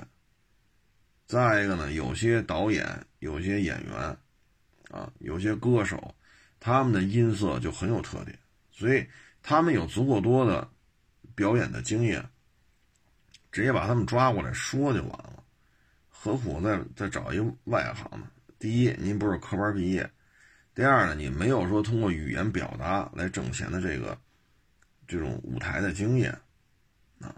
S1: 再一个呢，有些导演、有些演员，啊，有些歌手，他们的音色就很有特点，所以他们有足够多的表演的经验，直接把他们抓过来说就完了，何苦再再找一个外行呢？第一，您不是科班毕业；第二呢，你没有说通过语言表达来挣钱的这个。这种舞台的经验，啊，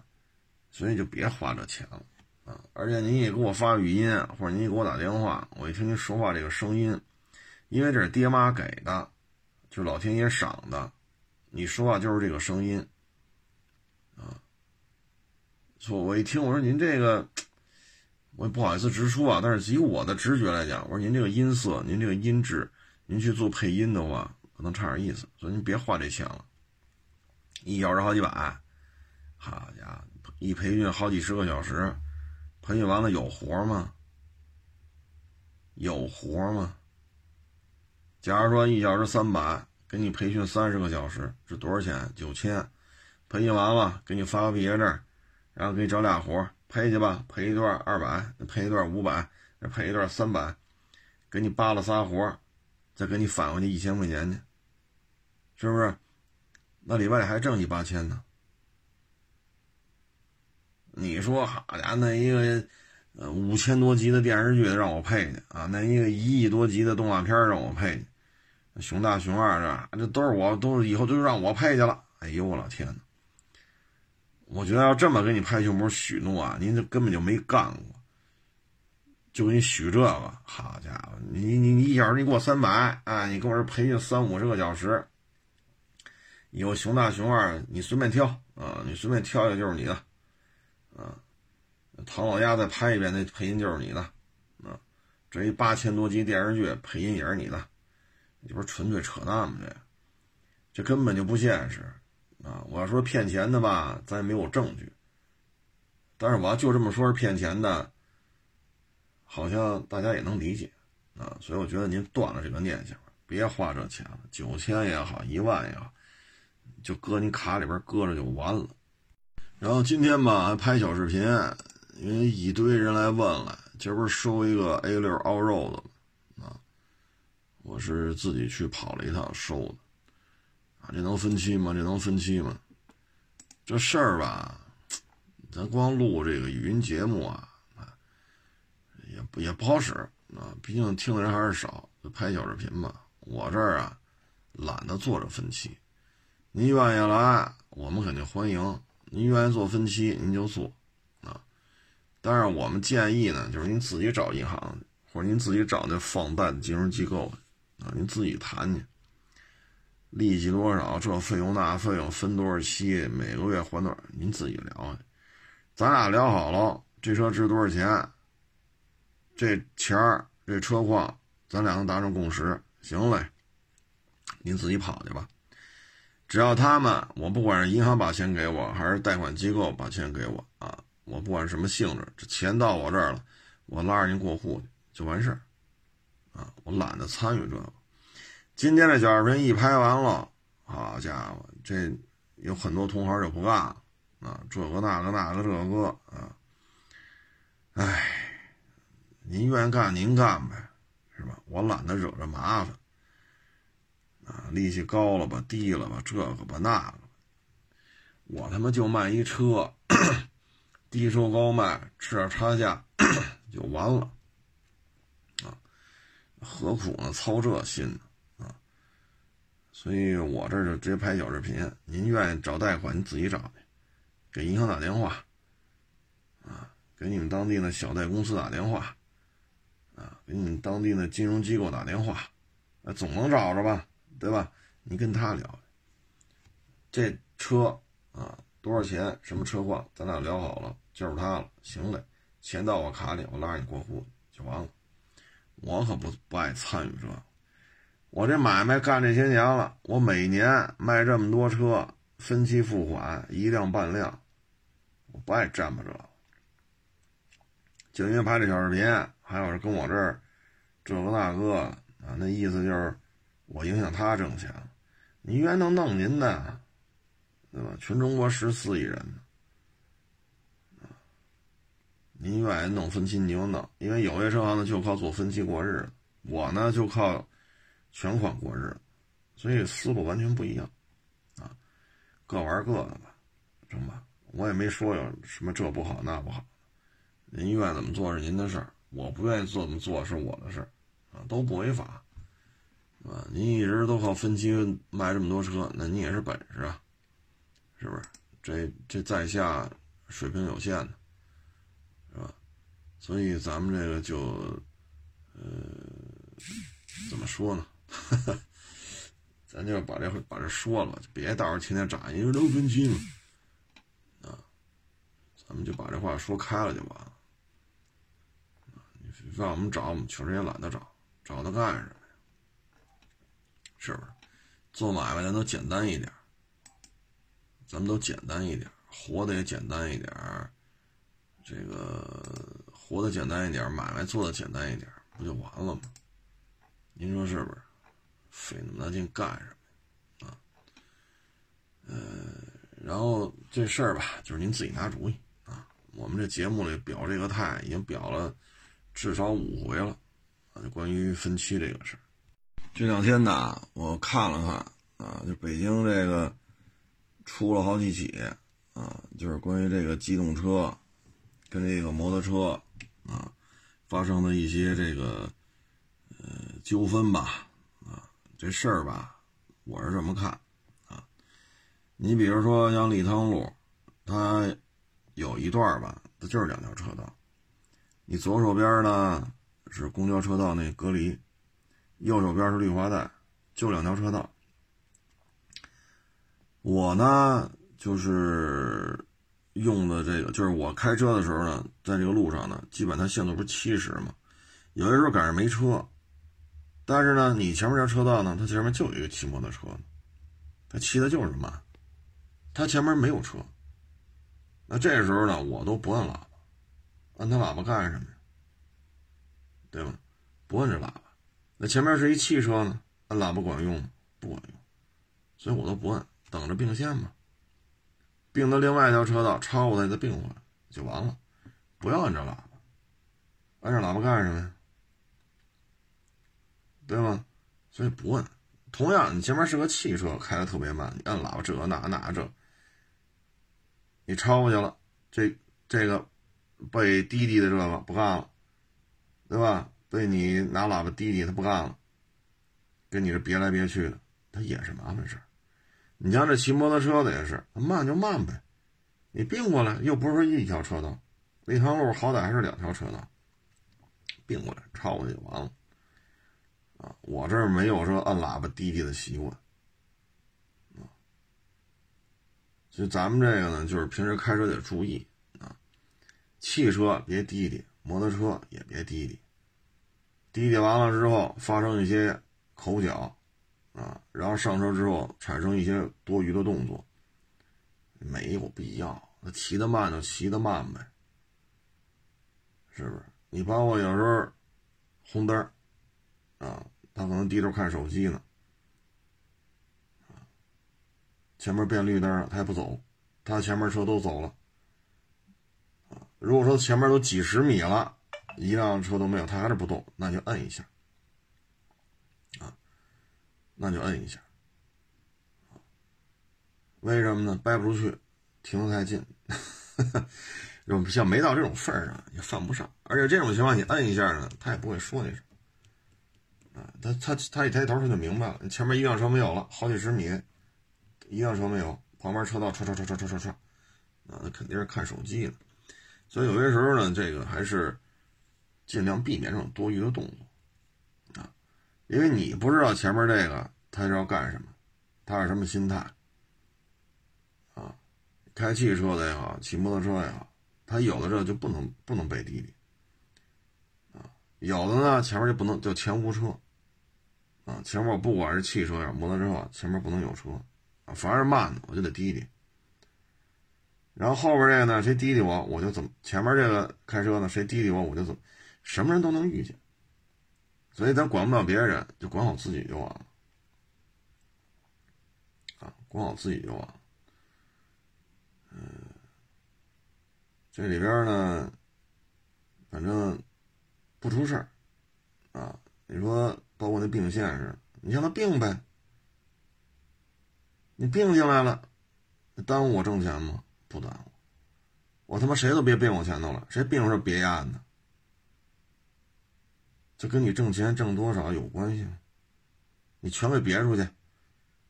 S1: 所以就别花这钱了，啊！而且您也给我发语音，或者您给我打电话，我一听您说话这个声音，因为这是爹妈给的，就是老天爷赏的，你说话就是这个声音，啊！说，我一听，我说您这个，我也不好意思直说啊，但是以我的直觉来讲，我说您这个音色，您这个音质，您去做配音的话，可能差点意思，所以您别花这钱了。一小时好几百，好家伙，一培训好几十个小时，培训完了有活吗？有活吗？假如说一小时三百，给你培训三十个小时，是多少钱？九千。培训完了，给你发个毕业证，然后给你找俩活，陪去吧，陪一段二百，陪一段五百，再陪一段三百，给你扒拉仨活，再给你返回去一千块钱去，是不是？那里外还挣你八千呢？你说好家伙，那一个呃，五千多集的电视剧让我配去啊，那一个一亿多集的动画片让我配去，熊大熊二这这都是我，都是以后都让我配去了。哎呦我老天哪！我觉得要这么给你拍胸脯许诺啊，您这根本就没干过，就给你许这个，好家伙，你你你一小时你给我三百，啊，你给我这培训三五十个小时，以后熊大熊二你随便挑啊，你随便挑一个就是你的，啊，唐老鸭再拍一遍那配音就是你的，啊，这一八千多集电视剧配音也是你的，你不是纯粹扯淡吗？这，这根本就不现实。啊，我要说骗钱的吧，咱也没有证据。但是我要就这么说，是骗钱的，好像大家也能理解啊。所以我觉得您断了这个念想，别花这钱了，九千也好，一万也好，就搁你卡里边搁着就完了。然后今天吧，还拍小视频，因为一堆人来问了，今不是收一个 A 六 All Road 吗？我是自己去跑了一趟收的。啊，这能分期吗？这能分期吗？这事儿吧，咱光录这个语音节目啊，啊，也不也不好使啊。毕竟听的人还是少，就拍小视频嘛。我这儿啊，懒得做这分期。您愿意来，我们肯定欢迎。您愿意做分期，您就做啊。但是我们建议呢，就是您自己找银行，或者您自己找那放贷的金融机构啊，您自己谈去。利息多少？这费用那费用分多少期？每个月还多少？您自己聊去。咱俩聊好了，这车值多少钱？这钱儿，这车况，咱俩能达成共识。行嘞，您自己跑去吧。只要他们，我不管是银行把钱给我，还是贷款机构把钱给我啊，我不管什么性质，这钱到我这儿了，我拉着您过户去就完事儿。啊，我懒得参与这个。今天这小视频一拍完了，好家伙，这有很多同行就不干了啊！这个那个那个这个啊，哎，您愿意干您干呗，是吧？我懒得惹这麻烦啊！利息高了吧，低了吧，这个吧那个，我他妈就卖一车，低收高卖，吃点差价 就完了！何苦呢？操这心呢？啊所以我这就直接拍小视频。您愿意找贷款，你自己找去，给银行打电话，啊，给你们当地的小贷公司打电话，啊，给你们当地的金融机构打电话，啊，总能找着吧，对吧？你跟他聊，这车啊多少钱，什么车况，咱俩聊好了，就是他了，行嘞，钱到我卡里，我拉你过户就完了。我可不不爱参与这。我这买卖干这些年了，我每年卖这么多车，分期付款一辆半辆，我不爱沾巴这，就因为拍这小视频，还有是跟我这儿这个那个啊，那意思就是我影响他挣钱，你愿意弄您的，对吧？全中国十四亿人，您愿意弄分期你就弄，因为有些车行呢就靠做分期过日子，我呢就靠。全款过日子，所以思路完全不一样，啊，各玩各的吧，成吧？我也没说有什么这不好那不好，您愿意怎么做是您的事儿，我不愿意做怎么做是我的事儿，啊，都不违法，啊，您一直都靠分期卖这么多车，那你也是本事啊，是不是？这这在下水平有限的，所以咱们这个就，呃，怎么说呢？咱就把这把这说了，别到时候天天炸，因为都分期嘛，啊，咱们就把这话说开了就完了。让我们找，我们确实也懒得找，找他干什么呀？是不是？做买卖咱都简单一点，咱们都简单一点，活的也简单一点，这个活得简单一点，买卖做的简单一点，不就完了吗？您说是不是？费那么大劲干什么？啊，呃，然后这事儿吧，就是您自己拿主意啊。我们这节目里表这个态已经表了至少五回了啊，就关于分期这个事儿。这两天呢，我看了看啊，就北京这个出了好几起啊，就是关于这个机动车跟这个摩托车啊，发生的一些这个呃纠纷吧，啊，这事儿吧，我是这么看啊。你比如说像立汤路，它有一段吧，它就是两条车道，你左手边呢是公交车道那隔离，右手边是绿化带，就两条车道。我呢就是用的这个，就是我开车的时候呢，在这个路上呢，基本它限速不是七十嘛，有些时候赶上没车，但是呢，你前面这车道呢，它前面就有一个骑摩托车的，他骑的就是慢，他前面没有车，那这时候呢，我都不按喇叭，按他喇叭干什么呀？对吧？不按这喇叭，那前面是一汽车呢，按喇叭管用吗？不管用，所以我都不按。等着并线嘛，并到另外一条车道，超过它再并回来就完了，不要按着喇叭，按着喇叭干什么呀？对吗？所以不问。同样，你前面是个汽车，开的特别慢，你按喇叭这那那这，你超过去了，这这个被滴滴的这个不干了，对吧？被你拿喇叭滴滴，他不干了，跟你这别来别去的，他也是麻烦事儿。你像这骑摩托车的也是，慢就慢呗，你并过来又不是一条车道，那条路好歹还是两条车道，并过来超过去就完了。啊，我这儿没有说按喇叭滴滴的习惯，啊，所以咱们这个呢，就是平时开车得注意啊，汽车别滴滴，摩托车也别滴滴，滴滴完了之后发生一些口角。啊，然后上车之后产生一些多余的动作，没有必要。那骑得慢就骑得慢呗，是不是？你包括有时候红灯啊，他可能低头看手机呢，前面变绿灯了，他也不走，他前面车都走了，啊，如果说前面都几十米了，一辆车都没有，他还是不动，那就摁一下。那就摁一下，为什么呢？掰不出去，停得太近，像没到这种份儿上也犯不上。而且这种情况你摁一下呢，他也不会说你什么，啊，他他他一抬头他就明白了，前面一辆车没有了，好几十米，一辆车没有，旁边车道唰唰唰唰唰唰唰，啊，那肯定是看手机了。所以有些时候呢，这个还是尽量避免这种多余的动作。因为你不知道前面这个他是要干什么，他是什么心态啊？开汽车的也好，骑摩托车也好，他有的时候就不能不能背滴滴啊，有的呢前面就不能叫前无车啊，前面不管是汽车呀、摩托车，前面不能有车啊，凡是慢的我就得滴滴。然后后边这个呢，谁滴滴我我就怎么，前面这个开车呢，谁滴滴我我就怎么，什么人都能遇见。所以咱管不了别人，就管好自己就完了，啊，管好自己就完了。嗯，这里边呢，反正不出事儿，啊，你说包括那并线似的，你让他并呗，你并进来了，耽误我挣钱吗？不耽误，我他妈谁都别并我前头了，谁并着别压的。这跟你挣钱挣多少有关系吗？你全给别出去，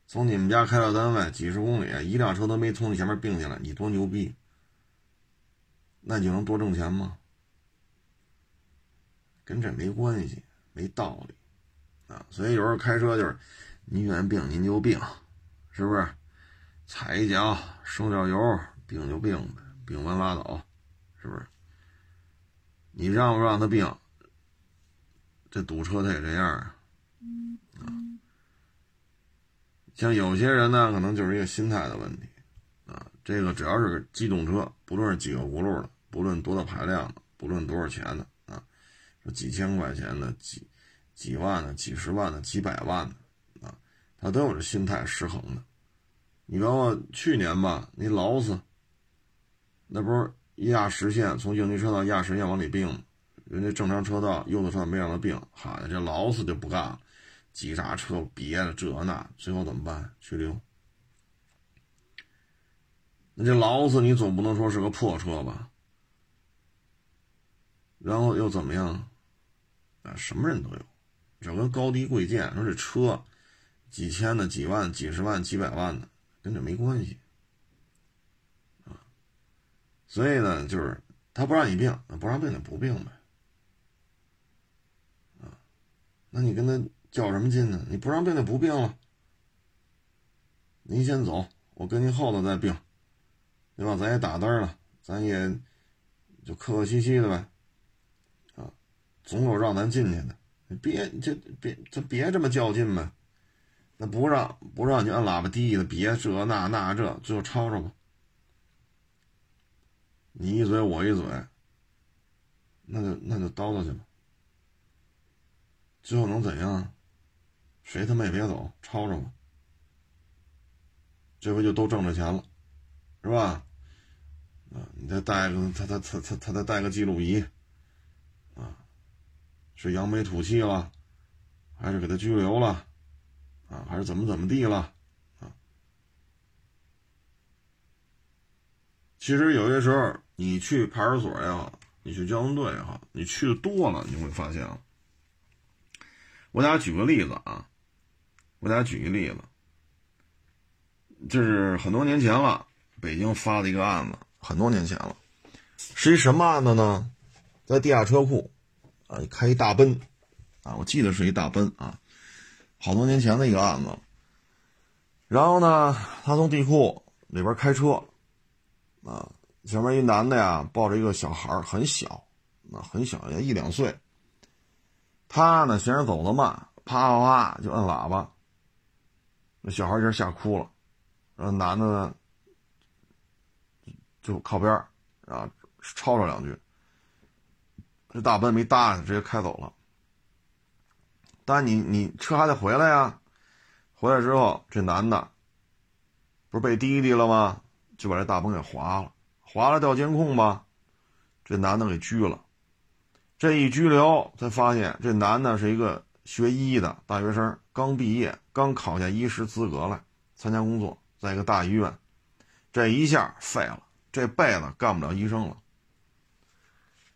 S1: 从你们家开到单位几十公里，一辆车都没从你前面并进来，你多牛逼？那你能多挣钱吗？跟这没关系，没道理啊！所以有时候开车就是，您愿意并您就并，是不是？踩一脚，收点油，并就并呗，并完拉倒，是不是？你让不让他并？这堵车他也这样啊，啊，像有些人呢，可能就是一个心态的问题，啊，这个只要是机动车，不论是几个轱辘的，不论多大排量的，不论多少钱的，啊，说几千块钱的、几几万的、几十万的、几百万的，啊，他都有这心态失衡的。你包括去年吧，那劳斯，那不是压实线从应急车道压实线往里并吗？人家正常车道，右侧车道没让他并，好，这劳斯就不干了，急刹车别了这那，最后怎么办？去溜。那这劳斯你总不能说是个破车吧？然后又怎么样？啊，什么人都有，这跟高低贵贱，说这车几千的、几万、几十万、几百万的，跟这没关系啊。所以呢，就是他不让你病，那不让病就不病呗。啊，那你跟他较什么劲呢？你不让病就不病了。您先走，我跟您后头再病，对吧？咱也打灯了，咱也就客客气气的呗。啊总有让咱进去的，别就别就别这么较劲呗。那不让不让，你按喇叭低的，别这那那这，最后吵吵吧。你一嘴我一嘴，那就那就叨叨去吧。最后能怎样？谁他妈也别走，吵吵吧。这回就都挣着钱了，是吧？啊，你再带个他他他他他再带个记录仪。是扬眉吐气了，还是给他拘留了，啊，还是怎么怎么地了，啊？其实有些时候，你去派出所也好，你去交通队也好，你去的多了，你会发现，我给大家举个例子啊，我给大家举一例子，这是很多年前了，北京发的一个案子，很多年前了，是一什么案子呢？在地下车库。啊，开一大奔，啊，我记得是一大奔啊，好多年前的一个案子。然后呢，他从地库里边开车，啊，前面一男的呀，抱着一个小孩很小，啊，很小，也一两岁。他呢，嫌人走的慢，啪啪啪就摁喇叭，那小孩一下吓哭了，然后男的呢，就靠边啊，吵吵两句。这大奔没搭上，直接开走了。但你你车还得回来呀，回来之后，这男的不是被滴滴了吗？就把这大奔给划了，划了调监控吧，这男的给拘了。这一拘留，才发现这男的是一个学医的大学生，刚毕业，刚考下医师资格来参加工作，在一个大医院，这一下废了，这辈子干不了医生了。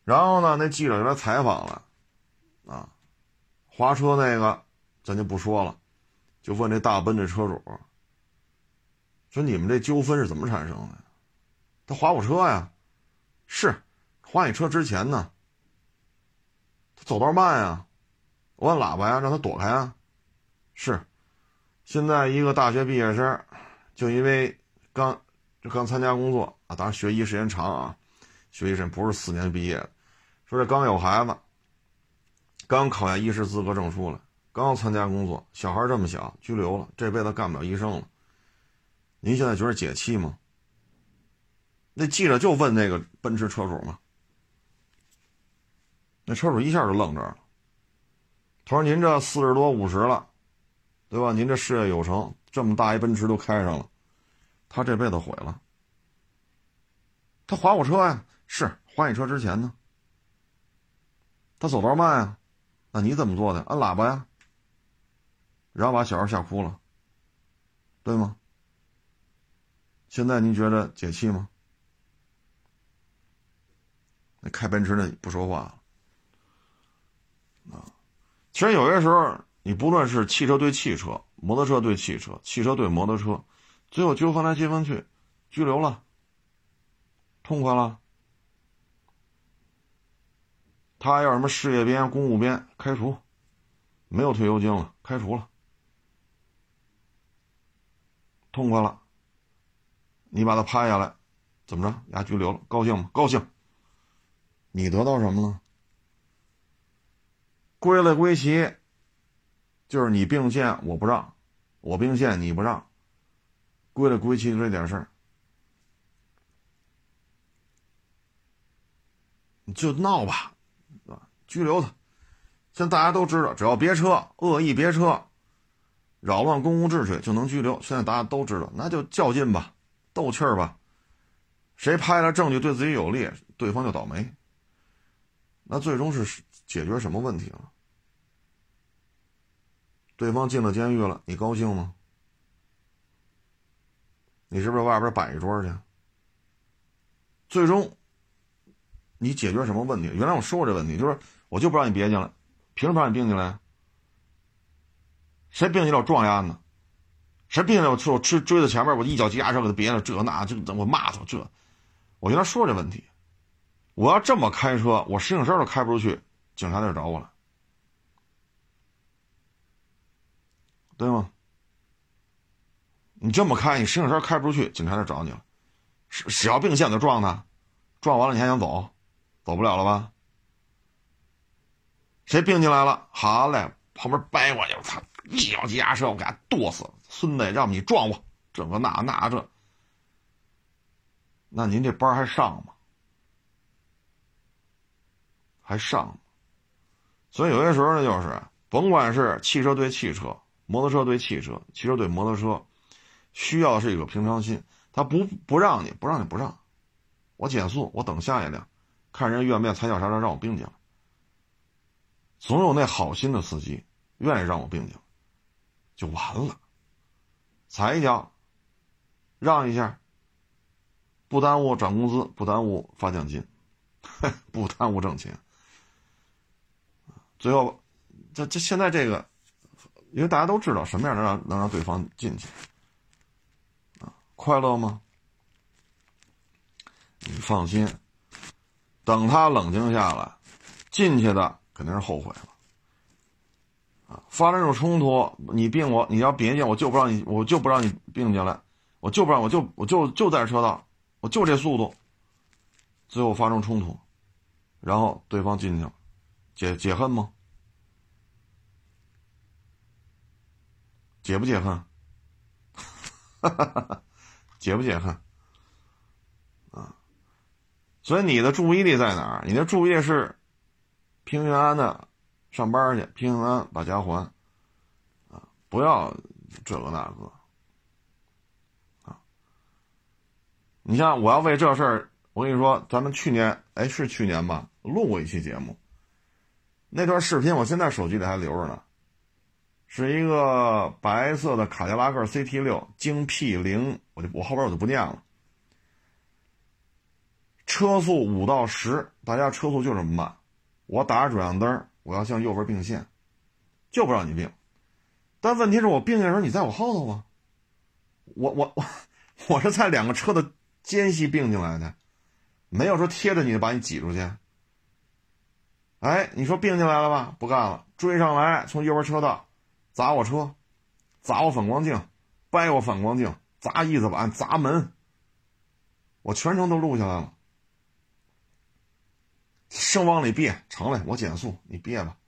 S1: 然后呢，那记者就来采访了，啊，划车那个咱就不说了，就问这大奔这车主，说你们这纠纷是怎么产生的？他划我车呀，是划你车之前呢，走道慢呀，我按喇叭呀，让他躲开啊，是，现在一个大学毕业生，就因为刚就刚参加工作啊，当然学医时间长啊，学医时不是四年毕业的。说这刚有孩子，刚考下医师资格证书了，刚参加工作，小孩这么小，拘留了，这辈子干不了医生了。您现在觉得解气吗？那记者就问那个奔驰车主嘛，那车主一下就愣这儿了。他说：“您这四十多五十了，对吧？您这事业有成，这么大一奔驰都开上了，他这辈子毁了。他划我车呀，是划你车之前呢。”他走道慢啊，那你怎么做的？按喇叭呀，然后把小孩吓哭了，对吗？现在您觉得解气吗？那开奔驰的不说话了啊。其实有些时候，你不论是汽车对汽车、摩托车对汽车、汽车对摩托车，最后纠纷来纠纷去，拘留了，痛快了。他要什么事业编、公务编，开除，没有退休金了，开除了，痛快了。你把他拍下来，怎么着？押拘留了，高兴吗？高兴。你得到什么了？归了归齐，就是你并线我不让，我并线你不让，归了归齐就这点事儿，你就闹吧。啊拘留他，现在大家都知道，只要别车，恶意别车，扰乱公共秩序就能拘留。现在大家都知道，那就较劲吧，斗气儿吧，谁拍了证据对自己有利，对方就倒霉。那最终是解决什么问题了？对方进了监狱了，你高兴吗？你是不是外边摆一桌去？最终你解决什么问题？原来我说过这问题，就是我就不让你别进来，凭什么让你并进来？谁并进来我撞丫呢？谁并进来我我追追到前面，我一脚急刹车给他别了，这那这我骂他这。我原来说这问题，我要这么开车，我石景山都开不出去，警察就找我了，对吗？你这么开，你石景山开不出去，警察就找你了。是只要并线就撞他，撞完了你还想走，走不了了吧？谁并进来了？好嘞，旁边掰过去，我操！一脚急刹车，我给他剁死！孙子，要不你撞我，这个那那这，那您这班还上吗？还上？所以有些时候呢，就是甭管是汽车对汽车，摩托车对汽车，汽车对摩托车，需要是一个平常心。他不不让你不让你不让，我减速，我等下一辆，看人愿不愿踩脚刹车让我并进来。总有那好心的司机愿意让我并进来，就完了。踩一脚，让一下，不耽误涨工资，不耽误发奖金，不耽误挣钱。最后，这这现在这个，因为大家都知道什么样能让能让对方进去。啊快乐吗？你放心，等他冷静下来，进去的肯定是后悔了。啊，发生这种冲突，你并我，你要别进，我就不让你，我就不让你并进来，我就不让，我就我就就在车道，我就这速度，最后发生冲突，然后对方进去了，解解恨吗？解不解恨？解不解恨？啊，所以你的注意力在哪儿？你的注意力是平平安安的上班去，平平安安把家还，啊，不要这个那个，你像我要为这事儿，我跟你说，咱们去年哎是去年吧，录过一期节目，那段视频我现在手机里还留着呢。是一个白色的卡迪拉克 CT 六精 P 零，我就我后边我就不念了。车速五到十，大家车速就这么慢。我打着转向灯，我要向右边并线，就不让你并。但问题是我并的时候你在我后头啊？我我我我是在两个车的间隙并进来的，没有说贴着你把你挤出去。哎，你说并进来了吧？不干了，追上来从右边车道。砸我车，砸我反光镜，掰我反光镜，砸椅子板，砸门，我全程都录下来了。生往里别，成嘞，我减速，你别吧。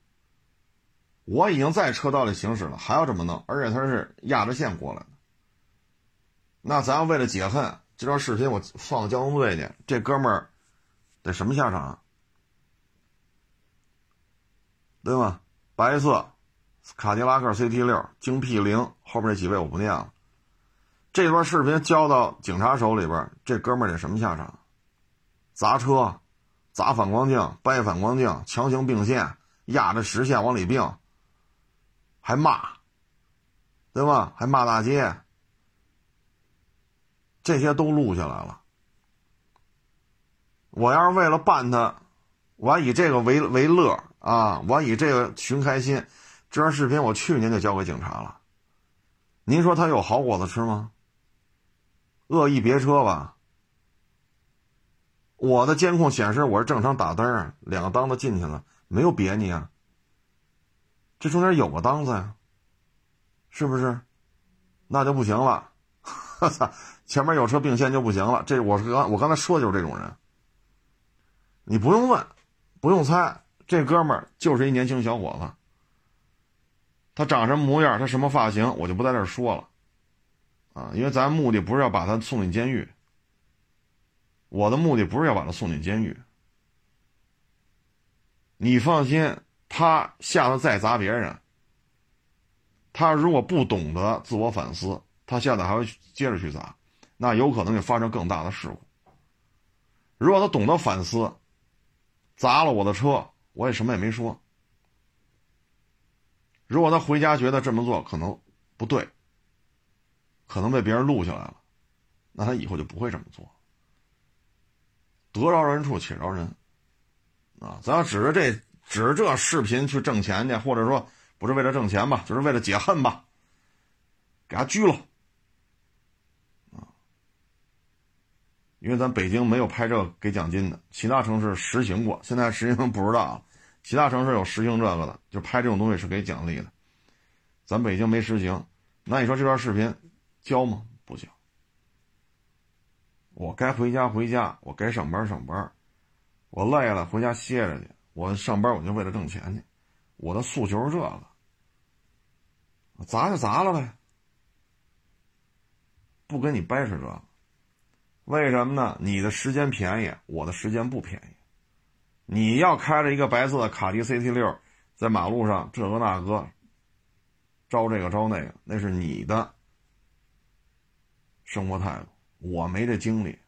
S1: 我已经在车道里行驶了，还要怎么弄，而且他是压着线过来的。那咱要为了解恨，这段视频我放交通队去，这哥们儿得什么下场？对吧？白色。卡迪拉克 CT 六精 P 零后面这几位我不念了。这段视频交到警察手里边，这哥们儿得什么下场？砸车，砸反光镜，掰反光镜，强行并线，压着实线往里并，还骂，对吧？还骂大街，这些都录下来了。我要是为了办他，我以这个为为乐啊，我以这个寻开心。这段视频我去年就交给警察了，您说他有好果子吃吗？恶意别车吧？我的监控显示我是正常打灯，两个档子进去了，没有别你啊。这中间有个档子呀，是不是？那就不行了，我操！前面有车并线就不行了。这我是刚我刚才说的就是这种人，你不用问，不用猜，这哥们儿就是一年轻小伙子。他长什么模样，他什么发型，我就不在这说了，啊，因为咱目的不是要把他送进监狱，我的目的不是要把他送进监狱。你放心，他下次再砸别人，他如果不懂得自我反思，他下次还会接着去砸，那有可能就发生更大的事故。如果他懂得反思，砸了我的车，我也什么也没说。如果他回家觉得这么做可能不对，可能被别人录下来了，那他以后就不会这么做。得饶人处且饶人，啊！咱要指着这指着这视频去挣钱去，或者说不是为了挣钱吧，就是为了解恨吧，给他拘了啊！因为咱北京没有拍这个给奖金的，其他城市实行过，现在实行不知道。其他城市有实行这个的，就拍这种东西是给奖励的，咱北京没实行。那你说这段视频交吗？不交。我该回家回家，我该上班上班，我累了回家歇着去。我上班我就为了挣钱去，我的诉求是这个，砸就砸了呗，不跟你掰扯这个。为什么呢？你的时间便宜，我的时间不便宜。你要开着一个白色的卡迪 CT 六，在马路上这个那个招这个招那个，那是你的生活态度。我没这精力，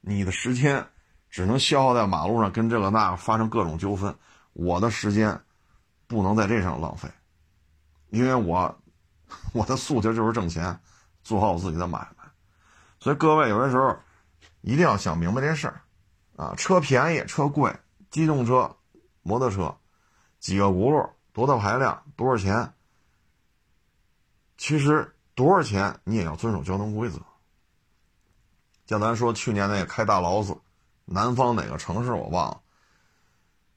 S1: 你的时间只能消耗在马路上跟这个那个发生各种纠纷。我的时间不能在这上浪费，因为我 我的诉求就是挣钱，做好我自己的买卖。所以各位有的时候一定要想明白这事儿啊，车便宜车贵。机动车、摩托车，几个轱辘，多大排量，多少钱？其实多少钱你也要遵守交通规则。像咱说去年那个开大劳斯，南方哪个城市我忘了，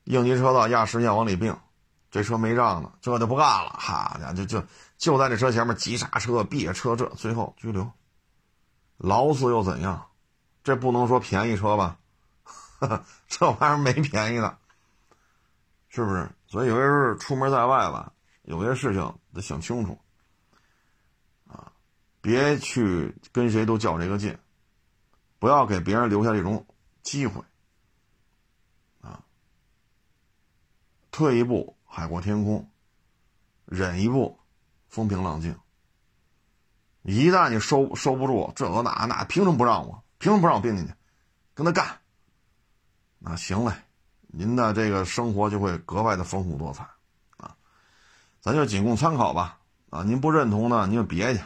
S1: 应急车道压实线往里并，这车没让呢，这就不干了，哈家伙就就就在这车前面急刹车、别车，这最后拘留。劳斯又怎样？这不能说便宜车吧？这玩意儿没便宜的，是不是？所以有些时候出门在外吧，有些事情得想清楚，啊，别去跟谁都较这个劲，不要给别人留下这种机会，啊，退一步海阔天空，忍一步风平浪静。一旦你收收不住这个那那，凭什么不让我？凭什么不让我并进去？跟他干！那行嘞，您的这个生活就会格外的丰富多彩，啊，咱就仅供参考吧，啊，您不认同呢，您就别去，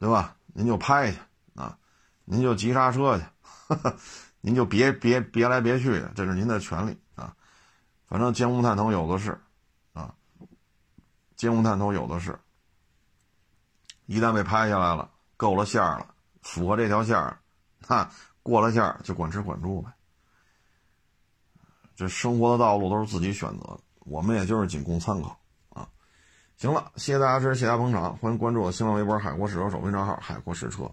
S1: 对吧？您就拍去，啊，您就急刹车去，您就别别别来别去，这是您的权利啊。反正监控探头有的是，啊，监控探头有的是，一旦被拍下来了，够了线了，符合这条线，那过了线就管吃管住呗。这生活的道路都是自己选择的，我们也就是仅供参考啊。行了，谢谢大家支持，谢谢大家捧场，欢迎关注我新浪微博“海阔试车”手机账号“海阔试车”。